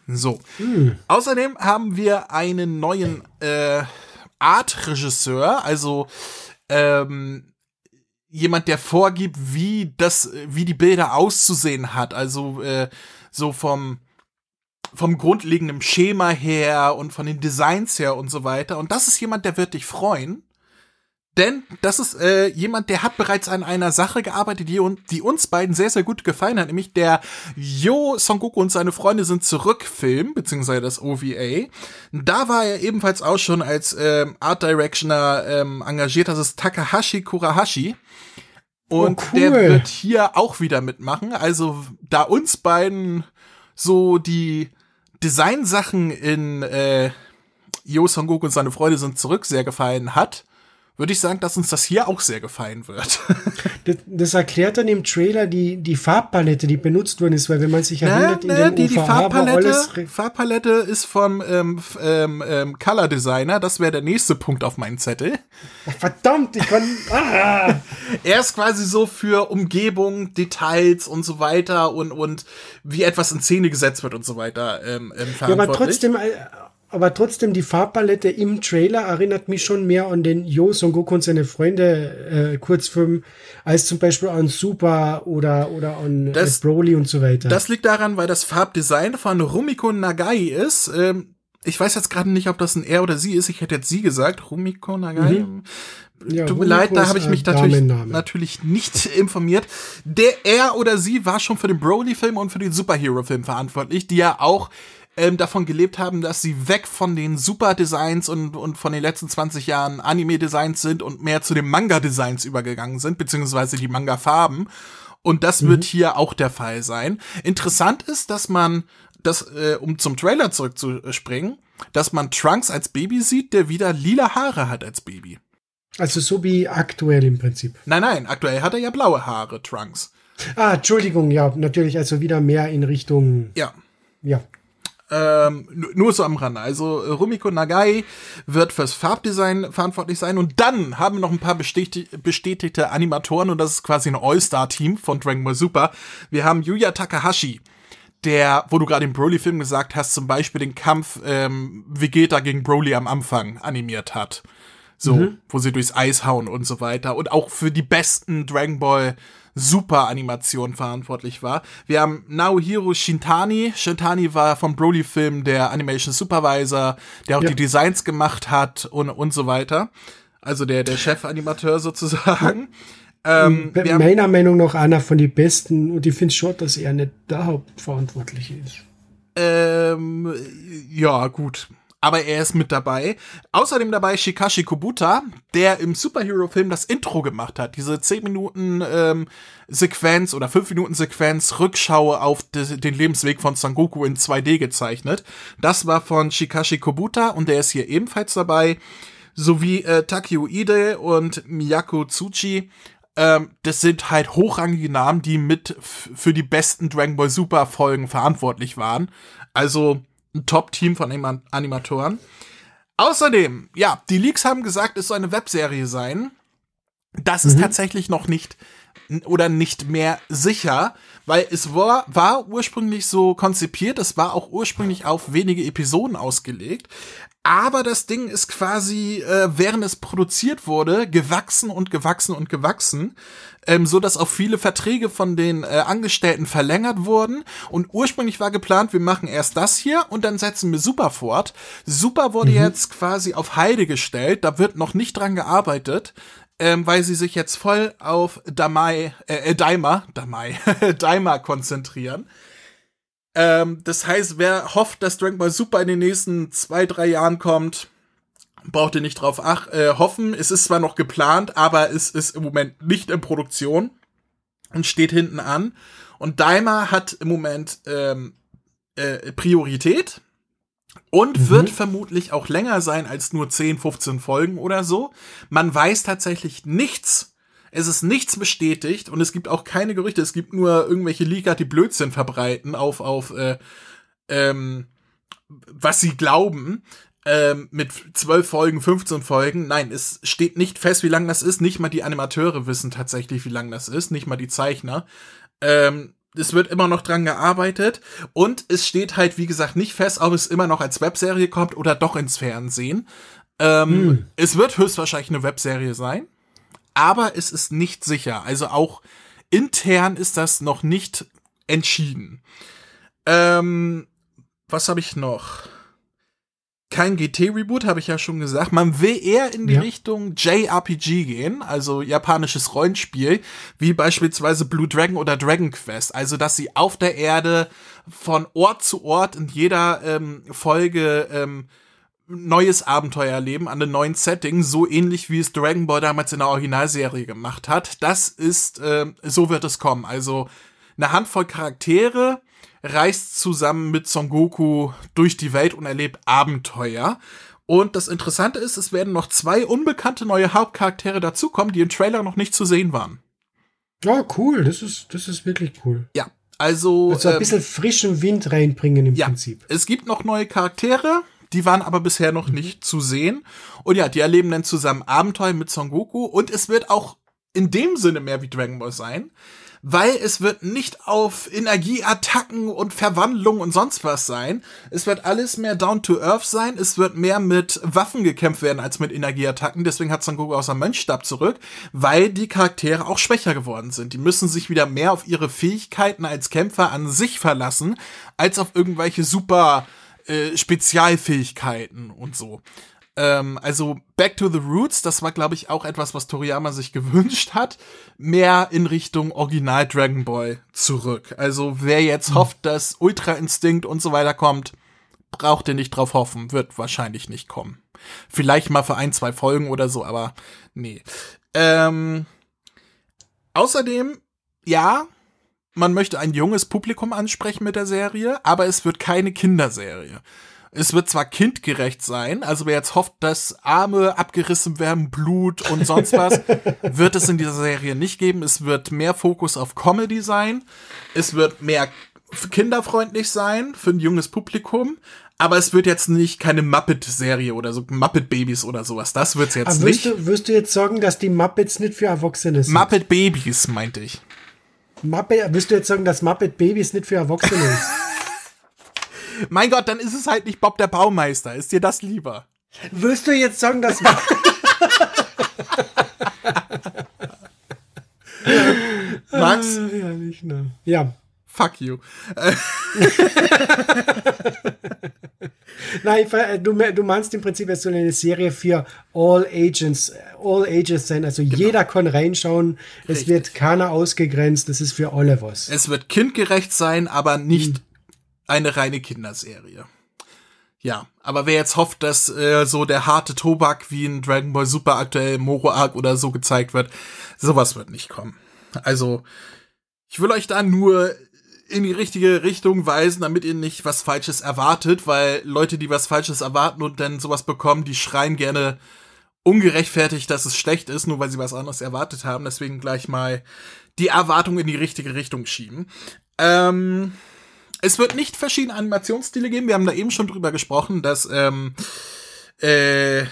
So. Hm. Außerdem haben wir einen neuen äh, Art-Regisseur, also ähm, jemand, der vorgibt, wie das, wie die Bilder auszusehen hat. Also äh, so vom vom grundlegenden Schema her und von den Designs her und so weiter. Und das ist jemand, der wird dich freuen. Denn das ist äh, jemand, der hat bereits an einer Sache gearbeitet, die, die uns beiden sehr, sehr gut gefallen hat, nämlich der Yo Son Goku und seine Freunde sind zurück Film, beziehungsweise das OVA. Da war er ebenfalls auch schon als ähm, Art Directioner ähm, engagiert, das ist Takahashi Kurahashi. Und oh, cool. der wird hier auch wieder mitmachen. Also da uns beiden so die Designsachen in äh, Yo Son Goku und seine Freunde sind zurück sehr gefallen hat, würde ich sagen, dass uns das hier auch sehr gefallen wird. das, das, erklärt dann im Trailer die, die Farbpalette, die benutzt worden ist, weil wenn man sich erinnert, na, na, in den die, die Farbpalette, Farbpalette ist vom ähm, ähm, ähm, Color Designer, das wäre der nächste Punkt auf meinem Zettel. Verdammt, ich kann. Ah. er ist quasi so für Umgebung, Details und so weiter und, und wie etwas in Szene gesetzt wird und so weiter ähm, ähm, Ja, aber trotzdem, äh, aber trotzdem die Farbpalette im Trailer erinnert mich schon mehr an den Yo Son Goku und seine Freunde äh, Kurzfilm als zum Beispiel an Super oder oder an äh, das, Broly und so weiter. Das liegt daran, weil das Farbdesign von Rumiko Nagai ist. Ähm, ich weiß jetzt gerade nicht, ob das ein er oder sie ist. Ich hätte jetzt sie gesagt. Rumiko Nagai. Mhm. Ja, Tut mir leid, da habe ich mich natürlich, natürlich nicht informiert. Der er oder sie war schon für den Broly-Film und für den Superhero-Film verantwortlich, die ja auch ähm, davon gelebt haben, dass sie weg von den Super-Designs und, und von den letzten 20 Jahren Anime-Designs sind und mehr zu den Manga-Designs übergegangen sind, beziehungsweise die Manga-Farben. Und das mhm. wird hier auch der Fall sein. Interessant ist, dass man, das, äh, um zum Trailer zurückzuspringen, dass man Trunks als Baby sieht, der wieder lila Haare hat als Baby. Also so wie aktuell im Prinzip. Nein, nein, aktuell hat er ja blaue Haare, Trunks. Ah, Entschuldigung, ja, natürlich, also wieder mehr in Richtung. Ja. Ja. Ähm, nur so am Rande. Also äh, Rumiko Nagai wird fürs Farbdesign verantwortlich sein und dann haben wir noch ein paar bestätigte Animatoren und das ist quasi ein All-Star-Team von Dragon Ball Super. Wir haben Yuya Takahashi, der, wo du gerade im Broly-Film gesagt hast, zum Beispiel den Kampf ähm, Vegeta gegen Broly am Anfang animiert hat. So, mhm. wo sie durchs Eis hauen und so weiter. Und auch für die besten Dragon Ball Super Animation verantwortlich war. Wir haben Naohiro Shintani. Shintani war vom Broly-Film der Animation Supervisor, der auch ja. die Designs gemacht hat und, und so weiter. Also der, der Chef-Animateur sozusagen. Ähm, meiner Meinung nach einer von den besten und ich finde schon, dass er nicht der Hauptverantwortliche ist. Ähm, ja, gut aber er ist mit dabei. Außerdem dabei Shikashi Kobuta, der im Superhero-Film das Intro gemacht hat. Diese 10 Minuten ähm, Sequenz oder 5 Minuten Sequenz Rückschau auf den Lebensweg von Sangoku in 2D gezeichnet. Das war von Shikashi Kobuta und der ist hier ebenfalls dabei. Sowie äh, Takio Ide und Miyako Tsuchi. Ähm, das sind halt hochrangige Namen, die mit für die besten Dragon Ball Super Folgen verantwortlich waren. Also ein Top-Team von Anim Animatoren. Außerdem, ja, die Leaks haben gesagt, es soll eine Webserie sein. Das mhm. ist tatsächlich noch nicht oder nicht mehr sicher, weil es war, war ursprünglich so konzipiert, es war auch ursprünglich auf wenige Episoden ausgelegt, aber das Ding ist quasi, äh, während es produziert wurde, gewachsen und gewachsen und gewachsen, ähm, so dass auch viele Verträge von den äh, Angestellten verlängert wurden. Und ursprünglich war geplant, wir machen erst das hier und dann setzen wir Super fort. Super wurde mhm. jetzt quasi auf Heide gestellt, da wird noch nicht dran gearbeitet. Ähm, weil sie sich jetzt voll auf Damai, äh, äh Daima, Damai, Daima konzentrieren. Ähm, das heißt, wer hofft, dass Dragon Ball Super in den nächsten zwei, drei Jahren kommt, braucht ihr nicht drauf ach, äh, hoffen. Es ist zwar noch geplant, aber es ist im Moment nicht in Produktion und steht hinten an. Und Daima hat im Moment ähm, äh, Priorität und mhm. wird vermutlich auch länger sein als nur 10, 15 Folgen oder so. Man weiß tatsächlich nichts es ist nichts bestätigt und es gibt auch keine Gerüchte. Es gibt nur irgendwelche Leaker, die Blödsinn verbreiten auf, auf äh, ähm, was sie glauben. Ähm, mit zwölf Folgen, 15 Folgen. Nein, es steht nicht fest, wie lang das ist. Nicht mal die Animateure wissen tatsächlich, wie lang das ist. Nicht mal die Zeichner. Ähm, es wird immer noch dran gearbeitet und es steht halt, wie gesagt, nicht fest, ob es immer noch als Webserie kommt oder doch ins Fernsehen. Ähm, hm. Es wird höchstwahrscheinlich eine Webserie sein aber es ist nicht sicher. Also auch intern ist das noch nicht entschieden. Ähm, was habe ich noch? Kein GT-Reboot, habe ich ja schon gesagt. Man will eher in die Ja. Richtung JRPG gehen, also japanisches Rollenspiel, wie beispielsweise Blue Dragon oder Dragon Quest. Also, dass sie auf der Erde von Ort zu Ort in jeder ähm, Folge ähm, neues Abenteuer erleben an einem neuen Setting, so ähnlich wie es Dragon Ball damals in der Originalserie gemacht hat. Das ist, ähm, so wird es kommen. Also eine Handvoll Charaktere reist zusammen mit Son Goku durch die Welt und erlebt Abenteuer. Und das Interessante ist, es werden noch zwei unbekannte neue Hauptcharaktere dazukommen, die im Trailer noch nicht zu sehen waren. Ja, cool. Das ist, das ist wirklich cool. Ja, also, Also ein ähm, bisschen frischen Wind reinbringen im ja, Prinzip. es gibt noch neue Charaktere, die waren aber bisher noch nicht zu sehen. Und ja, die erleben dann zusammen Abenteuer mit Son Goku und es wird auch in dem Sinne mehr wie Dragon Ball sein, weil es wird nicht auf Energieattacken und Verwandlung und sonst was sein. Es wird alles mehr down to earth sein. Es wird mehr mit Waffen gekämpft werden als mit Energieattacken. Deswegen hat Son Goku aus seinem Mönchstab zurück, weil die Charaktere auch schwächer geworden sind. Die müssen sich wieder mehr auf ihre Fähigkeiten als Kämpfer an sich verlassen, als auf irgendwelche super äh, Spezialfähigkeiten und so. Ähm, also Back to the Roots, das war, glaube ich, auch etwas, was Toriyama sich gewünscht hat, mehr in Richtung Original Dragon Ball zurück. Also wer jetzt hofft, dass Ultra Instinct und so weiter kommt, braucht ihr nicht drauf hoffen, wird wahrscheinlich nicht kommen. Vielleicht mal für ein, zwei Folgen oder so, aber nee. Ähm, außerdem, ja, man möchte ein junges Publikum ansprechen mit der Serie, aber es wird keine Kinderserie. Es wird zwar kindgerecht sein, also wer jetzt hofft, dass Arme abgerissen werden, Blut und sonst was, wird es in dieser Serie nicht geben. Es wird mehr Fokus auf Comedy sein. Es wird mehr kinderfreundlich sein für ein junges Publikum. Aber es wird jetzt nicht keine Muppet-Serie oder so Muppet-Babys oder sowas. Das wird's jetzt Aber nicht. du, wirst du jetzt sagen, dass die Muppets nicht für Erwachsene sind? Muppet Babies, meinte ich. Muppet, wirst du jetzt sagen, dass Muppet Babys nicht für Erwachsene ist? Mein Gott, dann ist es halt nicht Bob der Baumeister. Ist dir das lieber? wirst du jetzt sagen, dass Max, ja, nicht, ne? ja. fuck you. Nein, du, me- du meinst im Prinzip, es soll eine Serie für All Agents, All Ages sein. Also jeder kann reinschauen. Es Genau. Richtig. wird keiner ausgegrenzt. Das ist für alle was. Es wird kindgerecht sein, aber nicht eine reine Kinderserie. Ja, aber wer jetzt hofft, dass äh, so der harte Tobak wie in Dragon Ball Super aktuell Moro Arc oder so gezeigt wird, sowas wird nicht kommen. Also, ich will euch da nur in die richtige Richtung weisen, damit ihr nicht was Falsches erwartet, weil Leute, die was Falsches erwarten und dann sowas bekommen, die schreien gerne ungerechtfertigt, dass es schlecht ist, nur weil sie was anderes erwartet haben. Deswegen gleich mal die Erwartung in die richtige Richtung schieben. Ähm, es wird nicht verschiedene Animationsstile geben. Wir haben da eben schon drüber gesprochen, dass ähm, äh,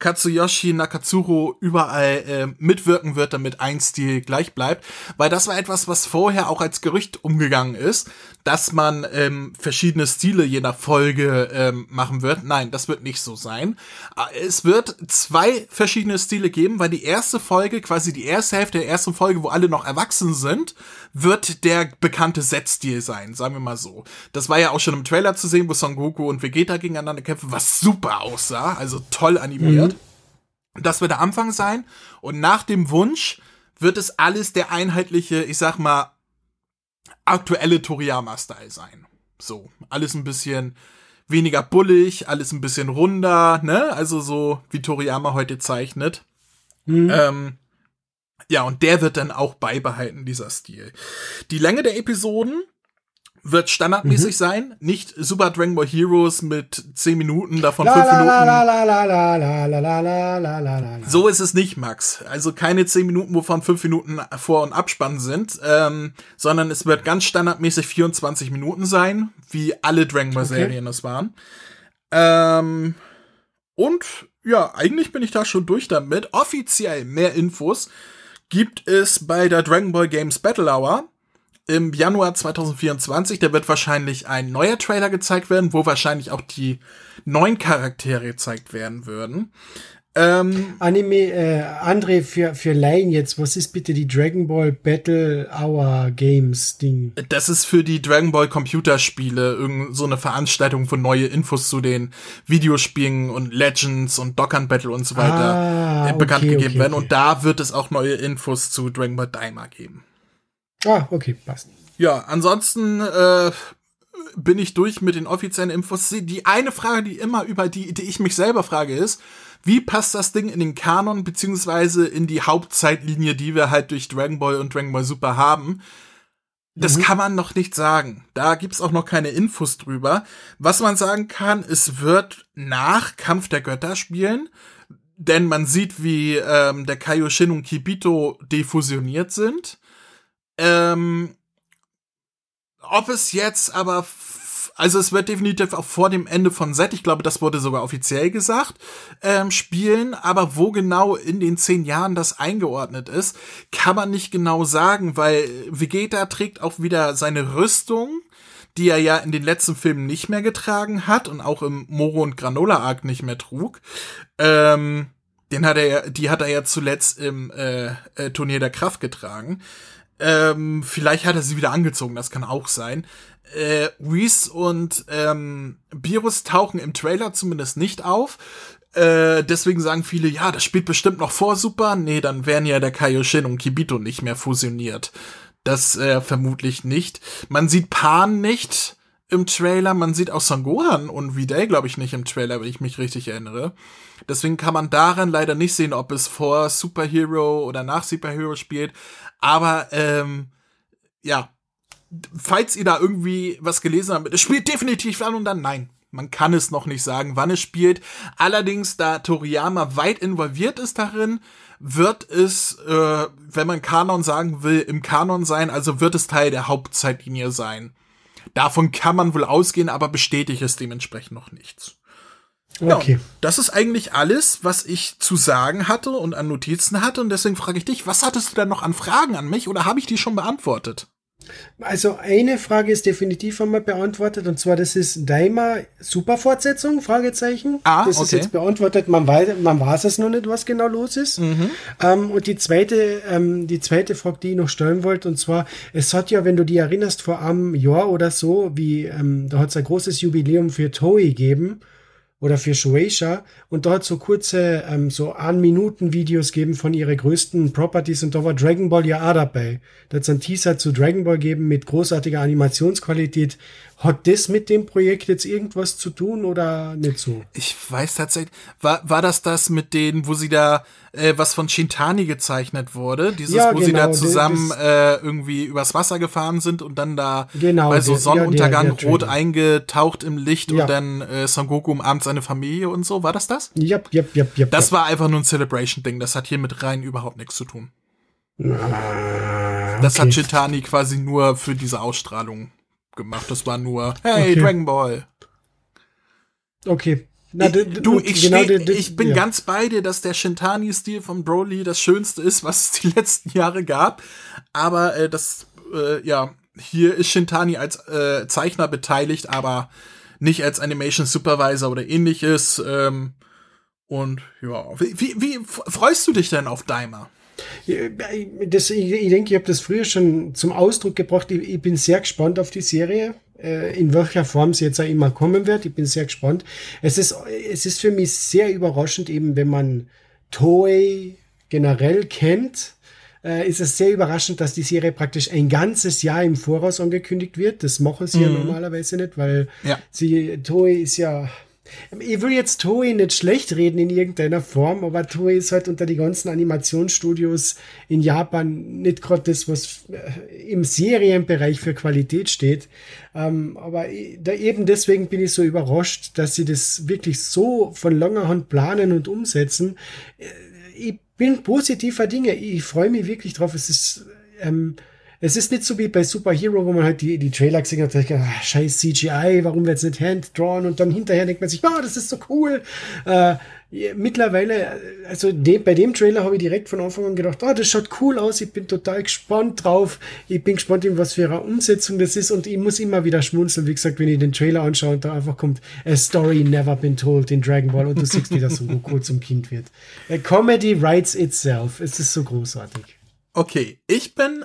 Katsuyoshi Nakatsuro überall äh, mitwirken wird, damit ein Stil gleich bleibt. Weil das war etwas, was vorher auch als Gerücht umgegangen ist, dass man ähm, verschiedene Stile je nach Folge ähm, machen wird. Nein, das wird nicht so sein. Äh, Es wird zwei verschiedene Stile geben, weil die erste Folge, quasi die erste Hälfte der ersten Folge, wo alle noch erwachsen sind, wird der bekannte Set-Stil sein, sagen wir mal so. Das war ja auch schon im Trailer zu sehen, wo Son Goku und Vegeta gegeneinander kämpfen, was super aussah, also toll animiert. Das wird der Anfang sein. Und nach dem Wunsch wird es alles der einheitliche, ich sag mal, aktuelle Toriyama-Style sein. So, alles ein bisschen weniger bullig, alles ein bisschen runder, ne? Also so, wie Toriyama heute zeichnet. Ähm, ja, und der wird dann auch beibehalten, dieser Stil. Die Länge der Episoden wird standardmäßig mhm. sein, nicht Super Dragon Ball Heroes mit 10 Minuten, davon 5 Minuten. So ist es nicht, Max. Also keine 10 Minuten, wovon 5 Minuten Vor- und Abspann sind, ähm, sondern es wird ganz standardmäßig 24 Minuten sein, wie alle Dragon Ball Serien okay. das waren. Ähm, und ja, eigentlich bin ich da schon durch damit. Offiziell mehr Infos gibt es bei der Dragon Ball Games Battle Hour im Januar 2024. Da wird wahrscheinlich ein neuer Trailer gezeigt werden, wo wahrscheinlich auch die neuen Charaktere gezeigt werden würden. Ähm, Anime, äh, André, für, für Laien jetzt, was ist bitte die Dragon Ball Battle Hour Games Ding? Das ist für die Dragon Ball Computerspiele irgend so eine Veranstaltung, wo neue Infos zu den Videospielen und Legends und Dokkan Battle und so weiter ah, äh, bekannt okay, gegeben okay, werden. Okay. Und da wird es auch neue Infos zu Dragon Ball Daima geben. Ah, okay, passt. Ja, ansonsten äh, bin ich durch mit den offiziellen Infos. Die eine Frage, die immer über die, die ich mich selber frage, ist, wie passt das Ding in den Kanon beziehungsweise in die Hauptzeitlinie, die wir halt durch Dragon Ball und Dragon Ball Super haben? Das mhm. kann man noch nicht sagen. Da gibt's auch noch keine Infos drüber. Was man sagen kann, es wird nach Kampf der Götter spielen, denn man sieht, wie ähm, der Kaioshin und Kibito defusioniert sind. Ähm, ob es jetzt aber also es wird definitiv auch vor dem Ende von Set, ich glaube, das wurde sogar offiziell gesagt, ähm, spielen. Aber wo genau in den zehn Jahren das eingeordnet ist, kann man nicht genau sagen, weil Vegeta trägt auch wieder seine Rüstung, die er ja in den letzten Filmen nicht mehr getragen hat und auch im Moro und Granola Arc nicht mehr trug. Ähm, den hat er ja, die hat er ja zuletzt im äh, äh, Turnier der Kraft getragen. Ähm, vielleicht hat er sie wieder angezogen, das kann auch sein äh, Reese und ähm, Virus tauchen im Trailer zumindest nicht auf. Äh, deswegen sagen viele, ja, das spielt bestimmt noch vor Super. Nee, dann wären ja der Kaioshin und Kibito nicht mehr fusioniert. Das äh, vermutlich nicht. Man sieht Pan nicht im Trailer. Man sieht auch Son Gohan und Videl, glaube ich, nicht im Trailer, wenn ich mich richtig erinnere. Deswegen kann man daran leider nicht sehen, ob es vor Superhero oder nach Superhero spielt. Aber ähm, ja, falls ihr da irgendwie was gelesen habt, es spielt definitiv an und dann nein. Man kann es noch nicht sagen, wann es spielt. Allerdings, da Toriyama weit involviert ist darin, wird es, äh, wenn man Kanon sagen will, im Kanon sein, also wird es Teil der Hauptzeitlinie sein. Davon kann man wohl ausgehen, aber bestätigt es dementsprechend noch nichts. Okay. Ja, das ist eigentlich alles, was ich zu sagen hatte und an Notizen hatte. Und deswegen frage ich dich, was hattest du denn noch an Fragen an mich oder habe ich die schon beantwortet? Also eine Frage ist definitiv einmal beantwortet und zwar das ist Daima Superfortsetzung Fragezeichen. Ah, das okay. ist jetzt beantwortet. Man weiß, man weiß es noch nicht, was genau los ist. Mhm. Ähm, und die zweite, ähm, die zweite Frage, die ich noch stellen wollte, und zwar es hat ja, wenn du dich erinnerst, vor einem Jahr oder so, wie ähm, da hat es ein großes Jubiläum für Toei gegeben oder für Shueisha und dort so kurze, ähm, so an Minuten Videos geben von ihre größten Properties und da war Dragon Ball ja auch. Da hat es einen Teaser zu Dragon Ball geben mit großartiger Animationsqualität hat das mit dem Projekt jetzt irgendwas zu tun oder nicht so? Ich weiß tatsächlich, war, war das das mit denen, wo sie da äh, was von Shintani gezeichnet wurde? Dieses, ja, wo genau, sie da genau, zusammen äh, irgendwie übers Wasser gefahren sind und dann da genau, bei so Sonnenuntergang ja, der, der rot eingetaucht im Licht ja. und dann äh, Son Goku umarmt seine Familie und so. War das das? Ja, ja, ja, ja. Das war einfach nur ein Celebration-Ding. Das hat hier mit rein überhaupt nichts zu tun. Ah, okay. Das hat Shintani quasi nur für diese Ausstrahlung gemacht. Das war nur, hey, okay. Dragon Ball. Okay. Na, du, ich, genau, steh, ich bin ja. ganz bei dir, dass der Shintani-Stil von Broly das Schönste ist, was es die letzten Jahre gab. Aber äh, das, äh, ja, hier ist Shintani als äh, Zeichner beteiligt, aber nicht als Animation Supervisor oder ähnliches. Ähm, und ja, wie, wie, wie freust du dich denn auf Daima? Das, ich, ich denke, ich habe das früher schon zum Ausdruck gebracht. Ich, ich bin sehr gespannt auf die Serie, äh, in welcher Form sie jetzt auch immer kommen wird. Ich bin sehr gespannt. Es ist, es ist für mich sehr überraschend, eben wenn man Toei generell kennt, äh, ist es sehr überraschend, dass die Serie praktisch ein ganzes Jahr im Voraus angekündigt wird. Das machen sie mhm. ja normalerweise nicht, weil ja. sie, Toei ist ja ich will jetzt Toei nicht schlecht reden in irgendeiner Form, aber Toei ist halt unter die ganzen Animationsstudios in Japan nicht gerade das, was äh, im Serienbereich für Qualität steht. Ähm, aber eben deswegen bin ich so überrascht, dass sie das wirklich so von langer Hand planen und umsetzen. Äh, ich bin positiver Dinge. Ich freue mich wirklich drauf. Es ist, ähm, es ist nicht so wie bei Super Hero, wo man halt die, die Trailer gesehen hat, denkt, ah, scheiß CGI, warum wird's nicht hand-drawn? Und dann hinterher denkt man sich, oh, das ist so cool. Äh, mittlerweile, also de, bei dem Trailer habe ich direkt von Anfang an gedacht, oh, das schaut cool aus, ich bin total gespannt drauf. Ich bin gespannt, in was für eine Umsetzung das ist und ich muss immer wieder schmunzeln, wie gesagt, wenn ich den Trailer anschaue und da einfach kommt, a story never been told in Dragon Ball und du siehst, wie das so Goku zum Kind wird. A comedy writes itself. Es ist so großartig. Okay, ich bin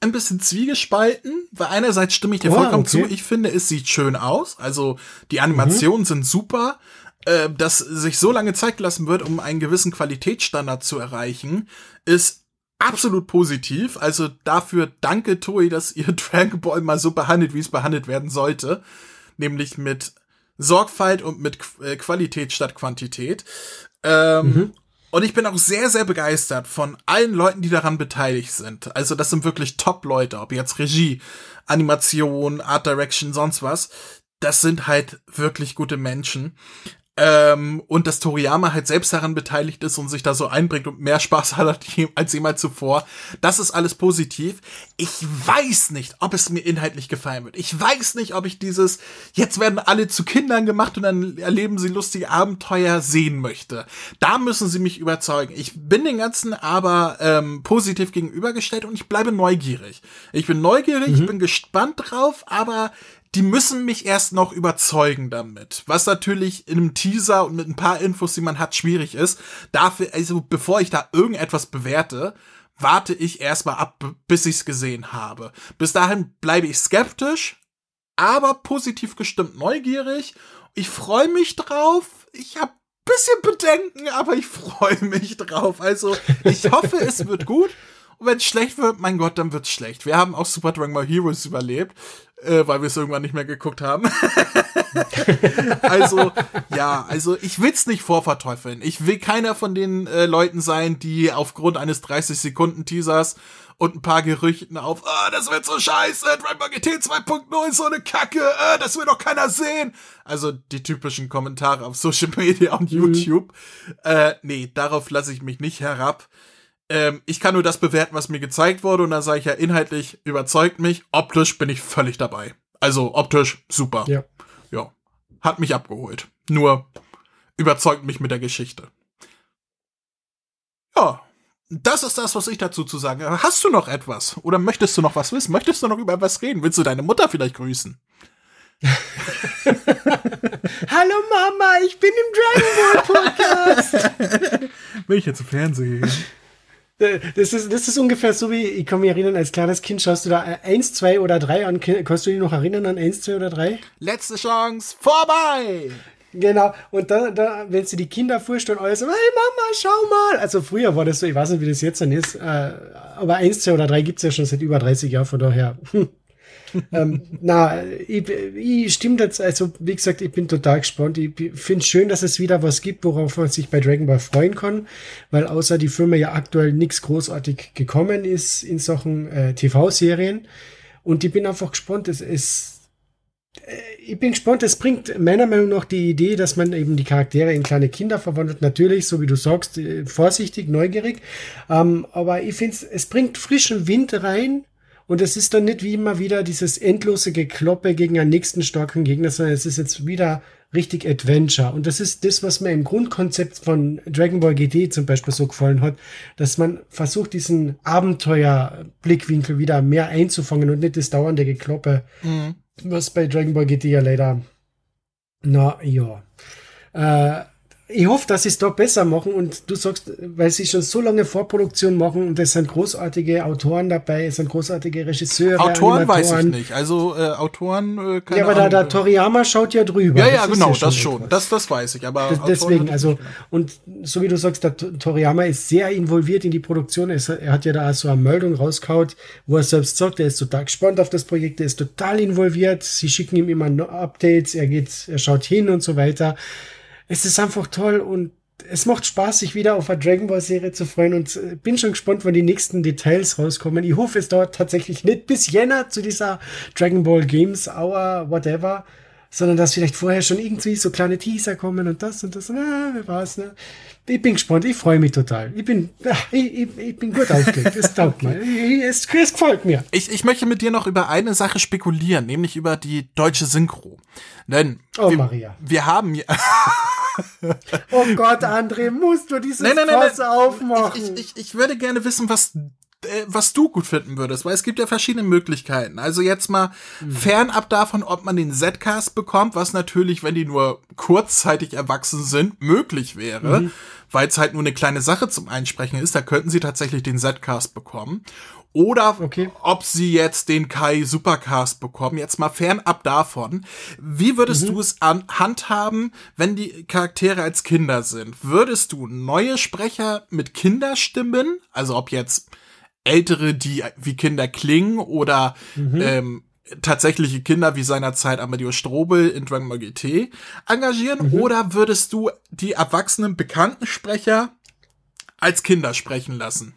ein bisschen zwiegespalten, weil einerseits stimme ich dir oh, vollkommen okay. zu. Ich finde, es sieht schön aus. Also die Animationen mhm. sind super. Äh, dass sich so lange Zeit gelassen wird, um einen gewissen Qualitätsstandard zu erreichen, ist absolut positiv. Also dafür danke Toei, dass ihr Dragon Ball mal so behandelt, wie es behandelt werden sollte. Nämlich mit Sorgfalt und mit äh, Qualität statt Quantität. Ähm, mhm. Und ich bin auch sehr, sehr begeistert von allen Leuten, die daran beteiligt sind. Also das sind wirklich Top-Leute, ob jetzt Regie, Animation, Art Direction, sonst was. Das sind halt wirklich gute Menschen. Ähm, und dass Toriyama halt selbst daran beteiligt ist und sich da so einbringt und mehr Spaß hat als jemals zuvor. Das ist alles positiv. Ich weiß nicht, ob es mir inhaltlich gefallen wird. Ich weiß nicht, ob ich dieses, jetzt werden alle zu Kindern gemacht und dann erleben sie lustige Abenteuer sehen möchte. Da müssen sie mich überzeugen. Ich bin den Ganzen aber ähm, positiv gegenübergestellt und ich bleibe neugierig. Ich bin neugierig, mhm. ich bin gespannt drauf, aber die müssen mich erst noch überzeugen damit. Was natürlich in einem Teaser und mit ein paar Infos, die man hat, schwierig ist. Dafür, also bevor ich da irgendetwas bewerte, warte ich erstmal ab, bis ich's gesehen habe. Bis dahin bleibe ich skeptisch, aber positiv gestimmt neugierig. Ich freue mich drauf. Ich habe bisschen Bedenken, aber ich freue mich drauf. Also, ich hoffe, es wird gut. Und wenn es schlecht wird, mein Gott, dann wird's schlecht. Wir haben auch Super Dragon Ball Heroes überlebt äh, weil wir es irgendwann nicht mehr geguckt haben. also, ja, also ich will's nicht vorverteufeln. Ich will keiner von den äh, Leuten sein, die aufgrund eines 30-Sekunden-Teasers und ein paar Gerüchten auf, ah, das wird so scheiße, Dragon Ball GT 2.0 ist so eine Kacke, äh, das will doch keiner sehen. Also die typischen Kommentare auf Social Media und mhm. YouTube. Äh, nee, darauf lasse ich mich nicht herab. Ähm, ich kann nur das bewerten, was mir gezeigt wurde, und da sage ich ja inhaltlich überzeugt mich. Optisch bin ich völlig dabei. Also optisch super. Ja. Ja. Hat mich abgeholt. Nur überzeugt mich mit der Geschichte. Ja. Das ist das, was ich dazu zu sagen habe. Hast du noch etwas? Oder möchtest du noch was wissen? Möchtest du noch über was reden? Willst du deine Mutter vielleicht grüßen? Hallo Mama, ich bin im Dragon Ball Podcast. Will ich jetzt im Fernsehen? Das ist, das ist ungefähr so wie, ich kann mich erinnern, als kleines Kind schaust du da eins, zwei oder drei an. Kannst du dich noch erinnern an eins, zwei oder drei? Letzte Chance, vorbei! Genau, und da, da, wenn sie die Kinder vorstellen, alles so, hey Mama, schau mal. Also früher war das so, ich weiß nicht, wie das jetzt dann ist, äh, aber eins, zwei oder drei gibt's ja schon seit über 30 Jahren, von daher. Ähm, na, ich, ich stimmt jetzt, also wie gesagt, ich bin total gespannt. Ich finde es schön, dass es wieder was gibt, worauf man sich bei Dragon Ball freuen kann, weil außer die Firma ja aktuell nichts großartig gekommen ist in Sachen äh, TV-Serien. Und ich bin einfach gespannt, es ist äh, ich bin gespannt, es bringt meiner Meinung nach die Idee, dass man eben die Charaktere in kleine Kinder verwandelt. Natürlich, so wie du sagst, äh, vorsichtig, neugierig. Ähm, aber ich finde, es bringt frischen Wind rein und es ist dann nicht wie immer wieder dieses endlose Gekloppe gegen einen nächsten starken Gegner, sondern es ist jetzt wieder richtig Adventure. Und das ist das, was mir im Grundkonzept von Dragon Ball GT zum Beispiel so gefallen hat, dass man versucht, diesen Abenteuerblickwinkel wieder mehr einzufangen und nicht das dauernde Gekloppe, mhm. was bei Dragon Ball GT ja leider, na ja. Äh, ich hoffe, dass sie es da besser machen und du sagst, weil sie schon so lange Vorproduktion machen und es sind großartige Autoren dabei, es sind großartige Regisseure. Autoren weiß ich nicht, also äh, Autoren äh, keine Ja, aber da, da Toriyama schaut ja drüber. Ja, ja, das genau, ja schon das schon, das, das weiß ich, aber das, deswegen, also und so wie du sagst, der Toriyama ist sehr involviert in die Produktion, er hat ja da so eine Meldung rauskaut, wo er selbst sagt, er ist total gespannt auf das Projekt, er ist total involviert, sie schicken ihm immer Updates, er geht, er schaut hin und so weiter es ist einfach toll und es macht Spaß, sich wieder auf eine Dragon Ball Serie zu freuen und äh, bin schon gespannt, wann die nächsten Details rauskommen. Ich hoffe, es dauert tatsächlich nicht bis Jänner zu dieser Dragon Ball Games Hour, whatever. Sondern dass vielleicht vorher schon irgendwie so kleine Teaser kommen und das und das. Na, wer weiß, ne? Ich bin gespannt, ich freue mich total. Ich bin, ich, ich, ich bin gut aufgelegt. Es taugt mir. Es, es gefällt mir. Ich, ich möchte mit dir noch über eine Sache spekulieren, nämlich über die deutsche Synchro. Denn oh, wir, Maria. wir haben ja. oh Gott, André, musst du dieses nein, nein, nein, Fass aufmachen? Ich, ich, ich würde gerne wissen, was äh, was du gut finden würdest, weil es gibt ja verschiedene Möglichkeiten. Also jetzt mal mhm. fernab davon, ob man den Z-Cast bekommt, was natürlich, wenn die nur kurzzeitig erwachsen sind, möglich wäre, mhm. weil es halt nur eine kleine Sache zum Einsprechen ist, da könnten sie tatsächlich den Z-Cast bekommen. Oder okay. ob sie jetzt den Kai Supercast bekommen, jetzt mal fernab davon. Wie würdest mhm. du es an handhaben, wenn die Charaktere als Kinder sind? Würdest du neue Sprecher mit Kinderstimmen, also ob jetzt Ältere, die wie Kinder klingen oder mhm. ähm, tatsächliche Kinder wie seinerzeit Amadeus Strobel in Dragon Ball GT engagieren mhm. oder würdest du die erwachsenen bekannten Sprecher als Kinder sprechen lassen?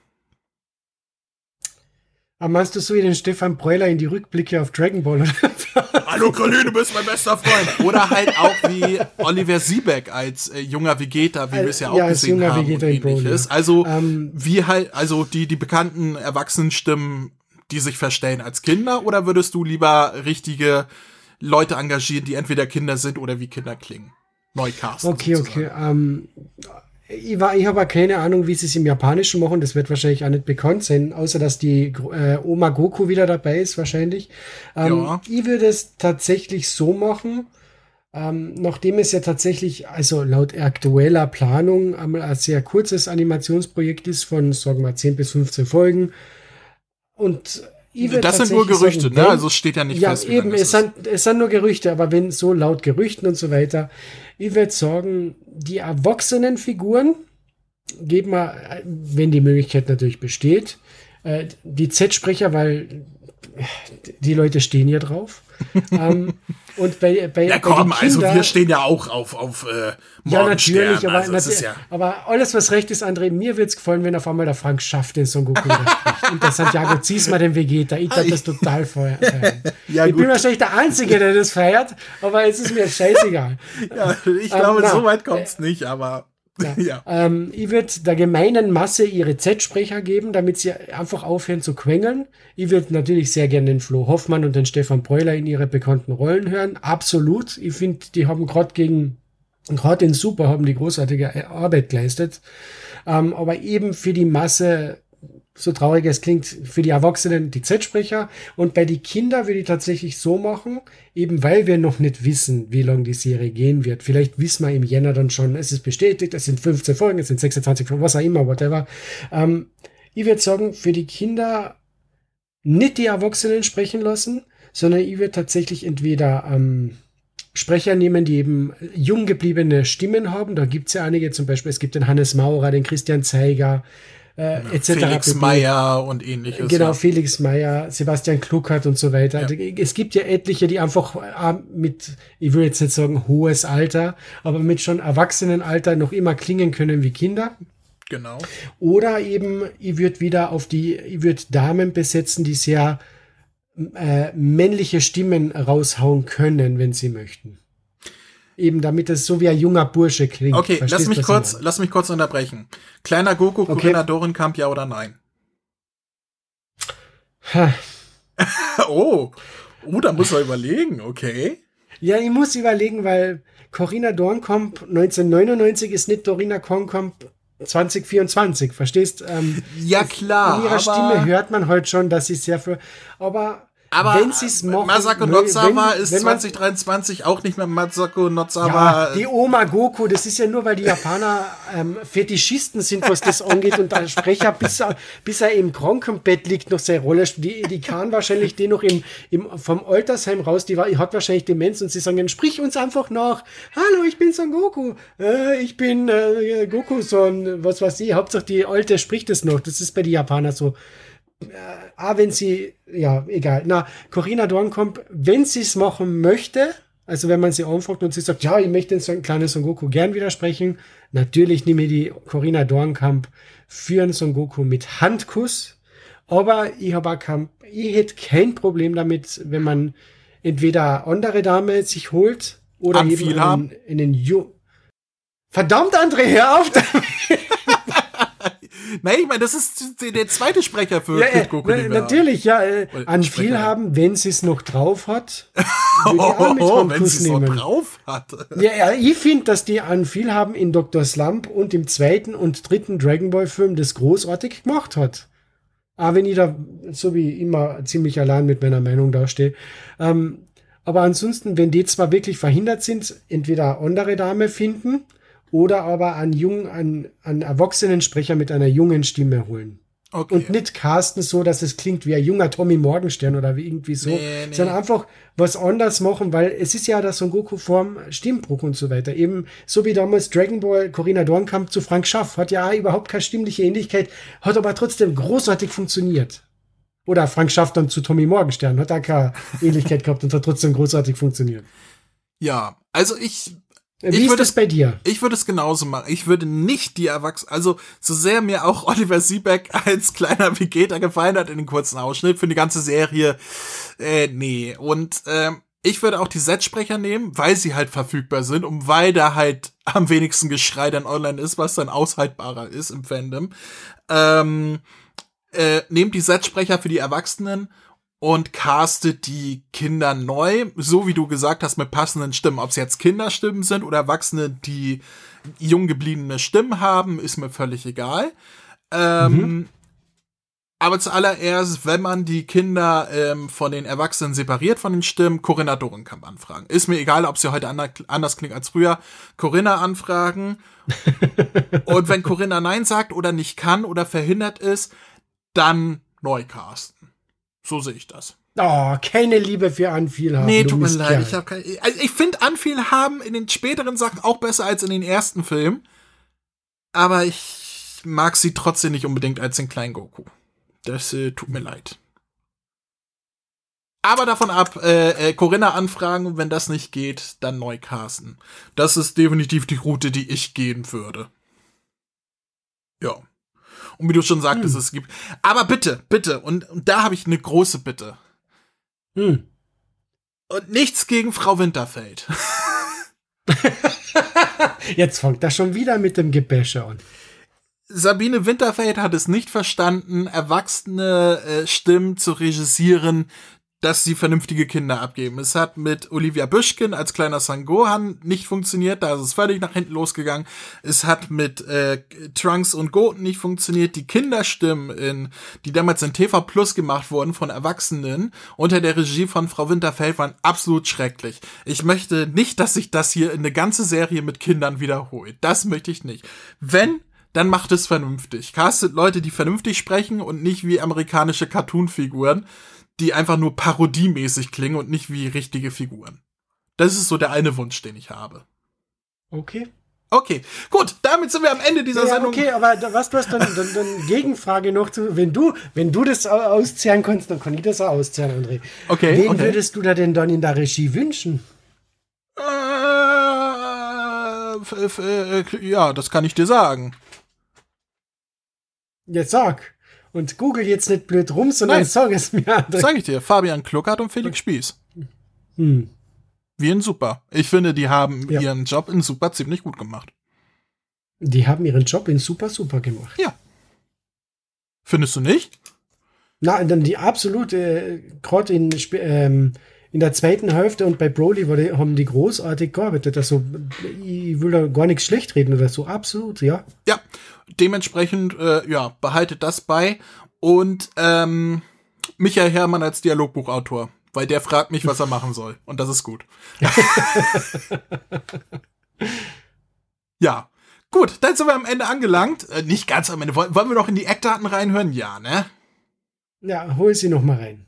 Aber meinst du so wie den Stefan Breuler in die Rückblicke auf Dragon Ball? Hallo Colin, du bist mein bester Freund. Oder halt auch wie Oliver Siebeck als äh, junger Vegeta, wie wir es ja auch ja, gesehen haben Vegeta und ähnliches. Also ähm, wie halt, also die, die bekannten Erwachsenenstimmen, die sich verstellen als Kinder, oder würdest du lieber richtige Leute engagieren, die entweder Kinder sind oder wie Kinder klingen? Neucast. Okay, sozusagen. okay. Ähm, ich, war, ich habe keine Ahnung, wie sie es im Japanischen machen. Das wird wahrscheinlich auch nicht bekannt sein, außer dass die äh, Oma Goku wieder dabei ist, wahrscheinlich. Ähm, ja. Ich würde es tatsächlich so machen, ähm, nachdem es ja tatsächlich, also laut aktueller Planung, einmal ein sehr kurzes Animationsprojekt ist von, sagen wir, 10 bis 15 Folgen. Und das sind nur Gerüchte, sagen, ne? Also es steht ja nicht ja, fest. Ja, eben, es sind, es sind nur Gerüchte, aber wenn so laut Gerüchten und so weiter, ich würde sagen, die erwachsenen Figuren geben wir, wenn die Möglichkeit natürlich besteht, äh, die Z-Sprecher, weil die Leute stehen ja drauf. ähm, und bei, bei, ja, komm, bei also wir stehen ja auch auf, auf äh, Ja, natürlich, aber, also ja aber alles, was recht ist, André, mir wird's gefallen, wenn auf einmal der Frank schafft, den Son Goku spricht. Und der Santiago mal den Vegeta. Ich darf das total feiern. ja, ich gut. bin wahrscheinlich der Einzige, der das feiert, aber es ist mir scheißegal. ja, ich glaube, ähm, so weit kommt's äh, nicht, aber ja. ja. Ähm, ich würde der gemeinen Masse ihre Z-Sprecher geben, damit sie einfach aufhören zu quengeln. Ich würde natürlich sehr gerne den Flo Hoffmann und den Stefan Breuler in ihre bekannten Rollen hören. Absolut. Ich finde, die haben gerade gegen, gerade in Super haben die großartige Arbeit geleistet. Ähm, aber eben für die Masse so traurig es klingt, für die Erwachsenen die Z-Sprecher. Und bei den Kindern würde ich tatsächlich so machen, eben weil wir noch nicht wissen, wie lange die Serie gehen wird. Vielleicht wissen wir im Jänner dann schon, es ist bestätigt, es sind 15 Folgen, es sind 26 Folgen, was auch immer, whatever. Ähm, ich würde sagen, für die Kinder nicht die Erwachsenen sprechen lassen, sondern ich würde tatsächlich entweder ähm, Sprecher nehmen, die eben jung gebliebene Stimmen haben. Da gibt's ja einige, zum Beispiel, es gibt den Hannes Maurer, den Christian Zeiger, äh, etc. Felix Meyer und ähnliches. Genau, ja. Felix Meyer, Sebastian Kluckert und so weiter. Ja. Es gibt ja etliche, die einfach äh, mit, ich will jetzt nicht sagen hohes Alter, aber mit schon Erwachsenenalter noch immer klingen können wie Kinder. Genau. Oder eben, ich würde wieder auf die, ich würde Damen besetzen, die sehr äh, männliche Stimmen raushauen können, wenn sie möchten. Eben damit es so wie ein junger Bursche klingt. Okay, Verstehst, lass mich kurz, lass mich kurz unterbrechen. Kleiner Goku, okay. Corinna Dorenkamp, ja oder nein? oh, oh, da muss er überlegen, okay. Ja, ich muss überlegen, weil Corinna Dornkamp 1999 ist nicht Dorina Kornkamp 2024, verstehst? Ähm, ja, klar. In ihrer Stimme hört man heute schon, dass sie sehr für, aber aber wenn sie's machen, Masako Nozawa ist wenn 2023 auch nicht mehr Masako Nozawa. Ja, die Oma Goku, das ist ja nur, weil die Japaner ähm, Fetischisten sind, was das angeht und der Sprecher, bis er, bis er im Krankenbett liegt, noch seine Rolle Die, die kann wahrscheinlich den noch im, im, vom Altersheim raus, die war, hat wahrscheinlich Demenz und sie sagen, sprich uns einfach nach. Hallo, ich bin Son Goku. Äh, ich bin äh, Goku-Son, was weiß ich. Hauptsache die Alte spricht es noch. Das ist bei den Japanern so äh, ah, wenn sie, ja, egal. Na, Corinna Dornkomp, wenn sie es machen möchte, also wenn man sie anfragt und sie sagt, ja, ich möchte so ein kleines Son Goku gern widersprechen, natürlich nehme ich die Corinna Dornkamp für einen Son Goku mit Handkuss. Aber ich habe auch kein, ich hätte kein Problem damit, wenn man entweder andere Dame sich holt oder Anviel eben einen, einen Ju Verdammt, André, hör auf! Nein, ich meine, das ist der zweite Sprecher für ja, Kid äh, natürlich, ja. Äh, an Sprecher. viel haben, wenn sie es noch drauf hat. Oh, wenn sie es noch drauf hat. Ja, ja, ich finde, dass die an viel haben in Dr. Slump und im zweiten und dritten Dragon Ball Film das großartig gemacht hat. Aber wenn ich da so wie immer ziemlich allein mit meiner Meinung dastehe. Ähm, aber ansonsten, wenn die zwar wirklich verhindert sind, entweder andere Dame finden oder aber einen jungen, einen, einen erwachsenen Sprecher mit einer jungen Stimme holen. Okay. Und nicht casten so, dass es klingt wie ein junger Tommy Morgenstern oder wie irgendwie so, Nee, nee. sondern einfach was anders machen, weil es ist ja da Son Goku Form Stimmbruch und so weiter. Eben so wie damals Dragon Ball Corinna Dornkamp zu Frank Schaff, hat ja überhaupt keine stimmliche Ähnlichkeit, hat aber trotzdem großartig funktioniert. Oder Frank Schaff dann zu Tommy Morgenstern, hat da keine Ähnlichkeit gehabt und hat trotzdem großartig funktioniert. ja, also ich, Wie Ich ist würde- das bei dir? ich würde es genauso machen. Ich würde nicht die Erwachsenen, also so sehr mir auch Oliver Siebeck als kleiner Vegeta gefallen hat in den kurzen Ausschnitt für die ganze Serie, äh, nee. Und ähm, ich würde auch die Set-Sprecher nehmen, weil sie halt verfügbar sind und weil da halt am wenigsten Geschrei dann online ist, was dann aushaltbarer ist im Fandom. Ähm, äh, nehmt die Set-Sprecher für die Erwachsenen und castet die Kinder neu, so wie du gesagt hast, mit passenden Stimmen. Ob es jetzt Kinderstimmen sind oder Erwachsene, die jung gebliebene Stimmen haben, ist mir völlig egal. Ähm, Aber zuallererst, wenn man die Kinder ähm, von den Erwachsenen separiert von den Stimmen, Corinna Dorenkamp anfragen. Ist mir egal, ob sie heute ander, anders klingt als früher. Corinna anfragen. Und wenn Corinna Nein sagt oder nicht kann oder verhindert ist, dann neu casten. So sehe ich das. Oh, keine Liebe für Anviel haben. Nee, tut mir leid. Ich, hab kein, also ich finde Anfiel haben in den späteren Sachen auch besser als in den ersten Filmen. Aber ich mag sie trotzdem nicht unbedingt als den kleinen Goku. Das äh, tut mir leid. Aber davon ab, äh, äh, Corinna anfragen und wenn das nicht geht, dann neu casten. Das ist definitiv die Route, die ich gehen würde. Ja. Und wie du schon sagtest, es gibt. Aber bitte, bitte, und, und da habe ich eine große Bitte. Hm. Und nichts gegen Frau Winterfeld. Jetzt fängt das schon wieder mit dem Gebäsche an. Sabine Winterfeld hat es nicht verstanden, erwachsene äh, Stimmen zu regisieren, dass sie vernünftige Kinder abgeben. Es hat mit Olivia Büschkin als kleiner Sangohan nicht funktioniert, da ist es völlig nach hinten losgegangen. Es hat mit äh, Trunks und Goten nicht funktioniert. Die Kinderstimmen, in, die damals in TV Plus gemacht wurden von Erwachsenen unter der Regie von Frau Winterfeld, waren absolut schrecklich. Ich möchte nicht, dass sich das hier in eine ganze Serie mit Kindern wiederholt. Das möchte ich nicht. Wenn dann macht es vernünftig. Castet Leute, die vernünftig sprechen und nicht wie amerikanische Cartoon-Figuren, die einfach nur parodiemäßig klingen und nicht wie richtige Figuren. Das ist so der eine Wunsch, den ich habe. Okay. Okay, gut, damit sind wir am Ende dieser Ja, Sendung. okay, aber was du hast dann, dann, dann Gegenfrage noch zu, wenn du, wenn du das au- auszehren kannst, dann kann ich das auch auszehren, André. Okay, Wen okay. würdest du da denn dann in der Regie wünschen? Äh, äh, ja, das kann ich dir sagen. Jetzt sag. Und google jetzt nicht blöd rum, sondern Nein. sag es mir, André. Sag ich dir, Fabian Kluckert und Felix Spieß. Hm. Wie in Super. Ich finde, die haben Ja. ihren Job in Super ziemlich gut gemacht. Die haben ihren Job in super, super gemacht. Ja. Findest du nicht? Na, dann die absolute, gerade in, ähm, in der zweiten Hälfte und bei Broly war die, haben die großartig gearbeitet. Also, ich will da gar nichts schlecht reden oder so. Absolut, ja. Ja, dementsprechend, äh, ja, behaltet das bei. Und ähm, Michael Herrmann als Dialogbuchautor, weil der fragt mich, was er machen soll. Und das ist gut. ja. Gut, dann sind wir am Ende angelangt. Äh, nicht ganz am Ende. Wollen, wollen wir noch in die Eckdaten reinhören? Ja, ne? Ja, hol sie noch mal rein.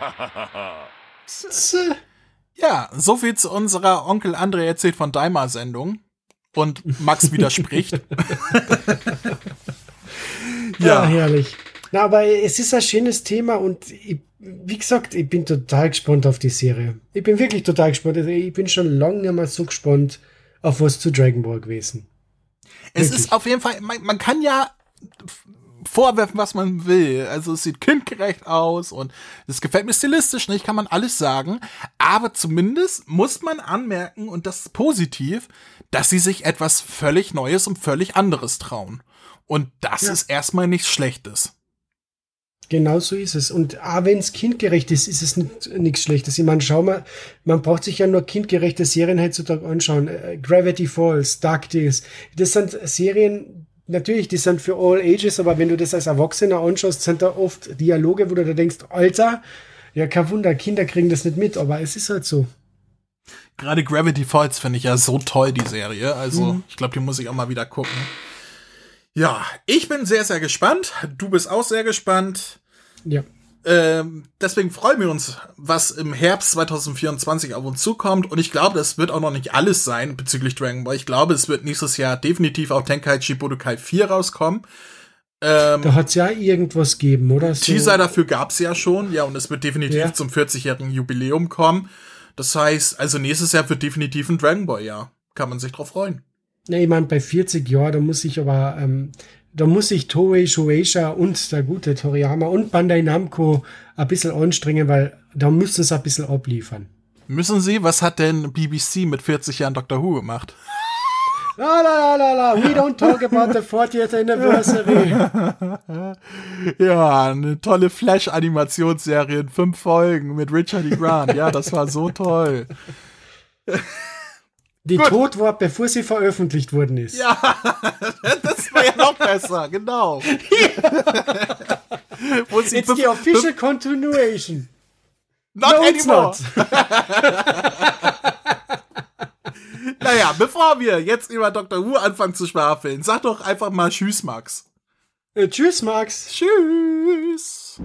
Ja, soviel zu unserer Onkel André erzählt von Daimar-Sendung. Und Max widerspricht. ja. ja, herrlich. Na, aber es ist ein schönes Thema und ich, wie gesagt, ich bin total gespannt auf die Serie. Ich bin wirklich total gespannt. Also ich bin schon lange mal so gespannt auf was zu Dragon Ball gewesen. Es wirklich. ist auf jeden Fall, man, man kann ja vorwerfen, was man will. Also es sieht kindgerecht aus und es gefällt mir stilistisch nicht, kann man alles sagen. Aber zumindest muss man anmerken, und das ist positiv, dass sie sich etwas völlig Neues und völlig anderes trauen. Und das ja. ist erstmal nichts Schlechtes. Genau so ist es. Und auch wenn es kindgerecht ist, ist es nichts Schlechtes. Ich meine, schau mal, man braucht sich ja nur kindgerechte Serien heutzutage anschauen. Äh, Gravity Falls, Dark Days. Das sind Serien, natürlich, die sind für all ages, aber wenn du das als Erwachsener anschaust, sind da oft Dialoge, wo du da denkst, Alter, ja, kein Wunder, Kinder kriegen das nicht mit, aber es ist halt so. Gerade Gravity Falls finde ich ja so toll, die Serie. Also, mhm. ich glaube, die muss ich auch mal wieder gucken. Ja, ich bin sehr, sehr gespannt. Du bist auch sehr gespannt. Ja. Ähm, deswegen freuen wir uns, was im Herbst 2024 auf uns zukommt. Und ich glaube, das wird auch noch nicht alles sein bezüglich Dragon Ball. Ich glaube, es wird nächstes Jahr definitiv auch Tenkaichi Budokai 4 rauskommen. Ähm, da hat es ja irgendwas gegeben, oder? So. Teaser dafür gab es ja schon, ja, und es wird definitiv ja. zum 40-jährigen Jubiläum kommen. Das heißt, also nächstes Jahr wird definitiv ein Dragon Ball Jahr. Kann man sich drauf freuen. Ja, ich meine, bei 40 Jahren, da muss ich aber ähm, da muss sich Toei Shueisha und der gute Toriyama und Bandai Namco ein bisschen anstrengen, weil da müssen sie ein bisschen abliefern. Müssen sie? Was hat denn BBC mit 40 Jahren Doctor Who gemacht? La la la la la, we don't talk about the 40th anniversary. ja, eine tolle Flash-Animationsserie in fünf Folgen mit Richard E. Grant. Ja, das war so toll. Die Gut. tot war, bevor sie veröffentlicht worden ist. Ja, das war ja noch besser, genau. Ja. It's the official continuation. Not no, anymore. Not. naja, bevor wir jetzt über Dr. Who anfangen zu schwafeln, sag doch einfach mal Tschüss, Max. Äh, tschüss, Max. Tschüss.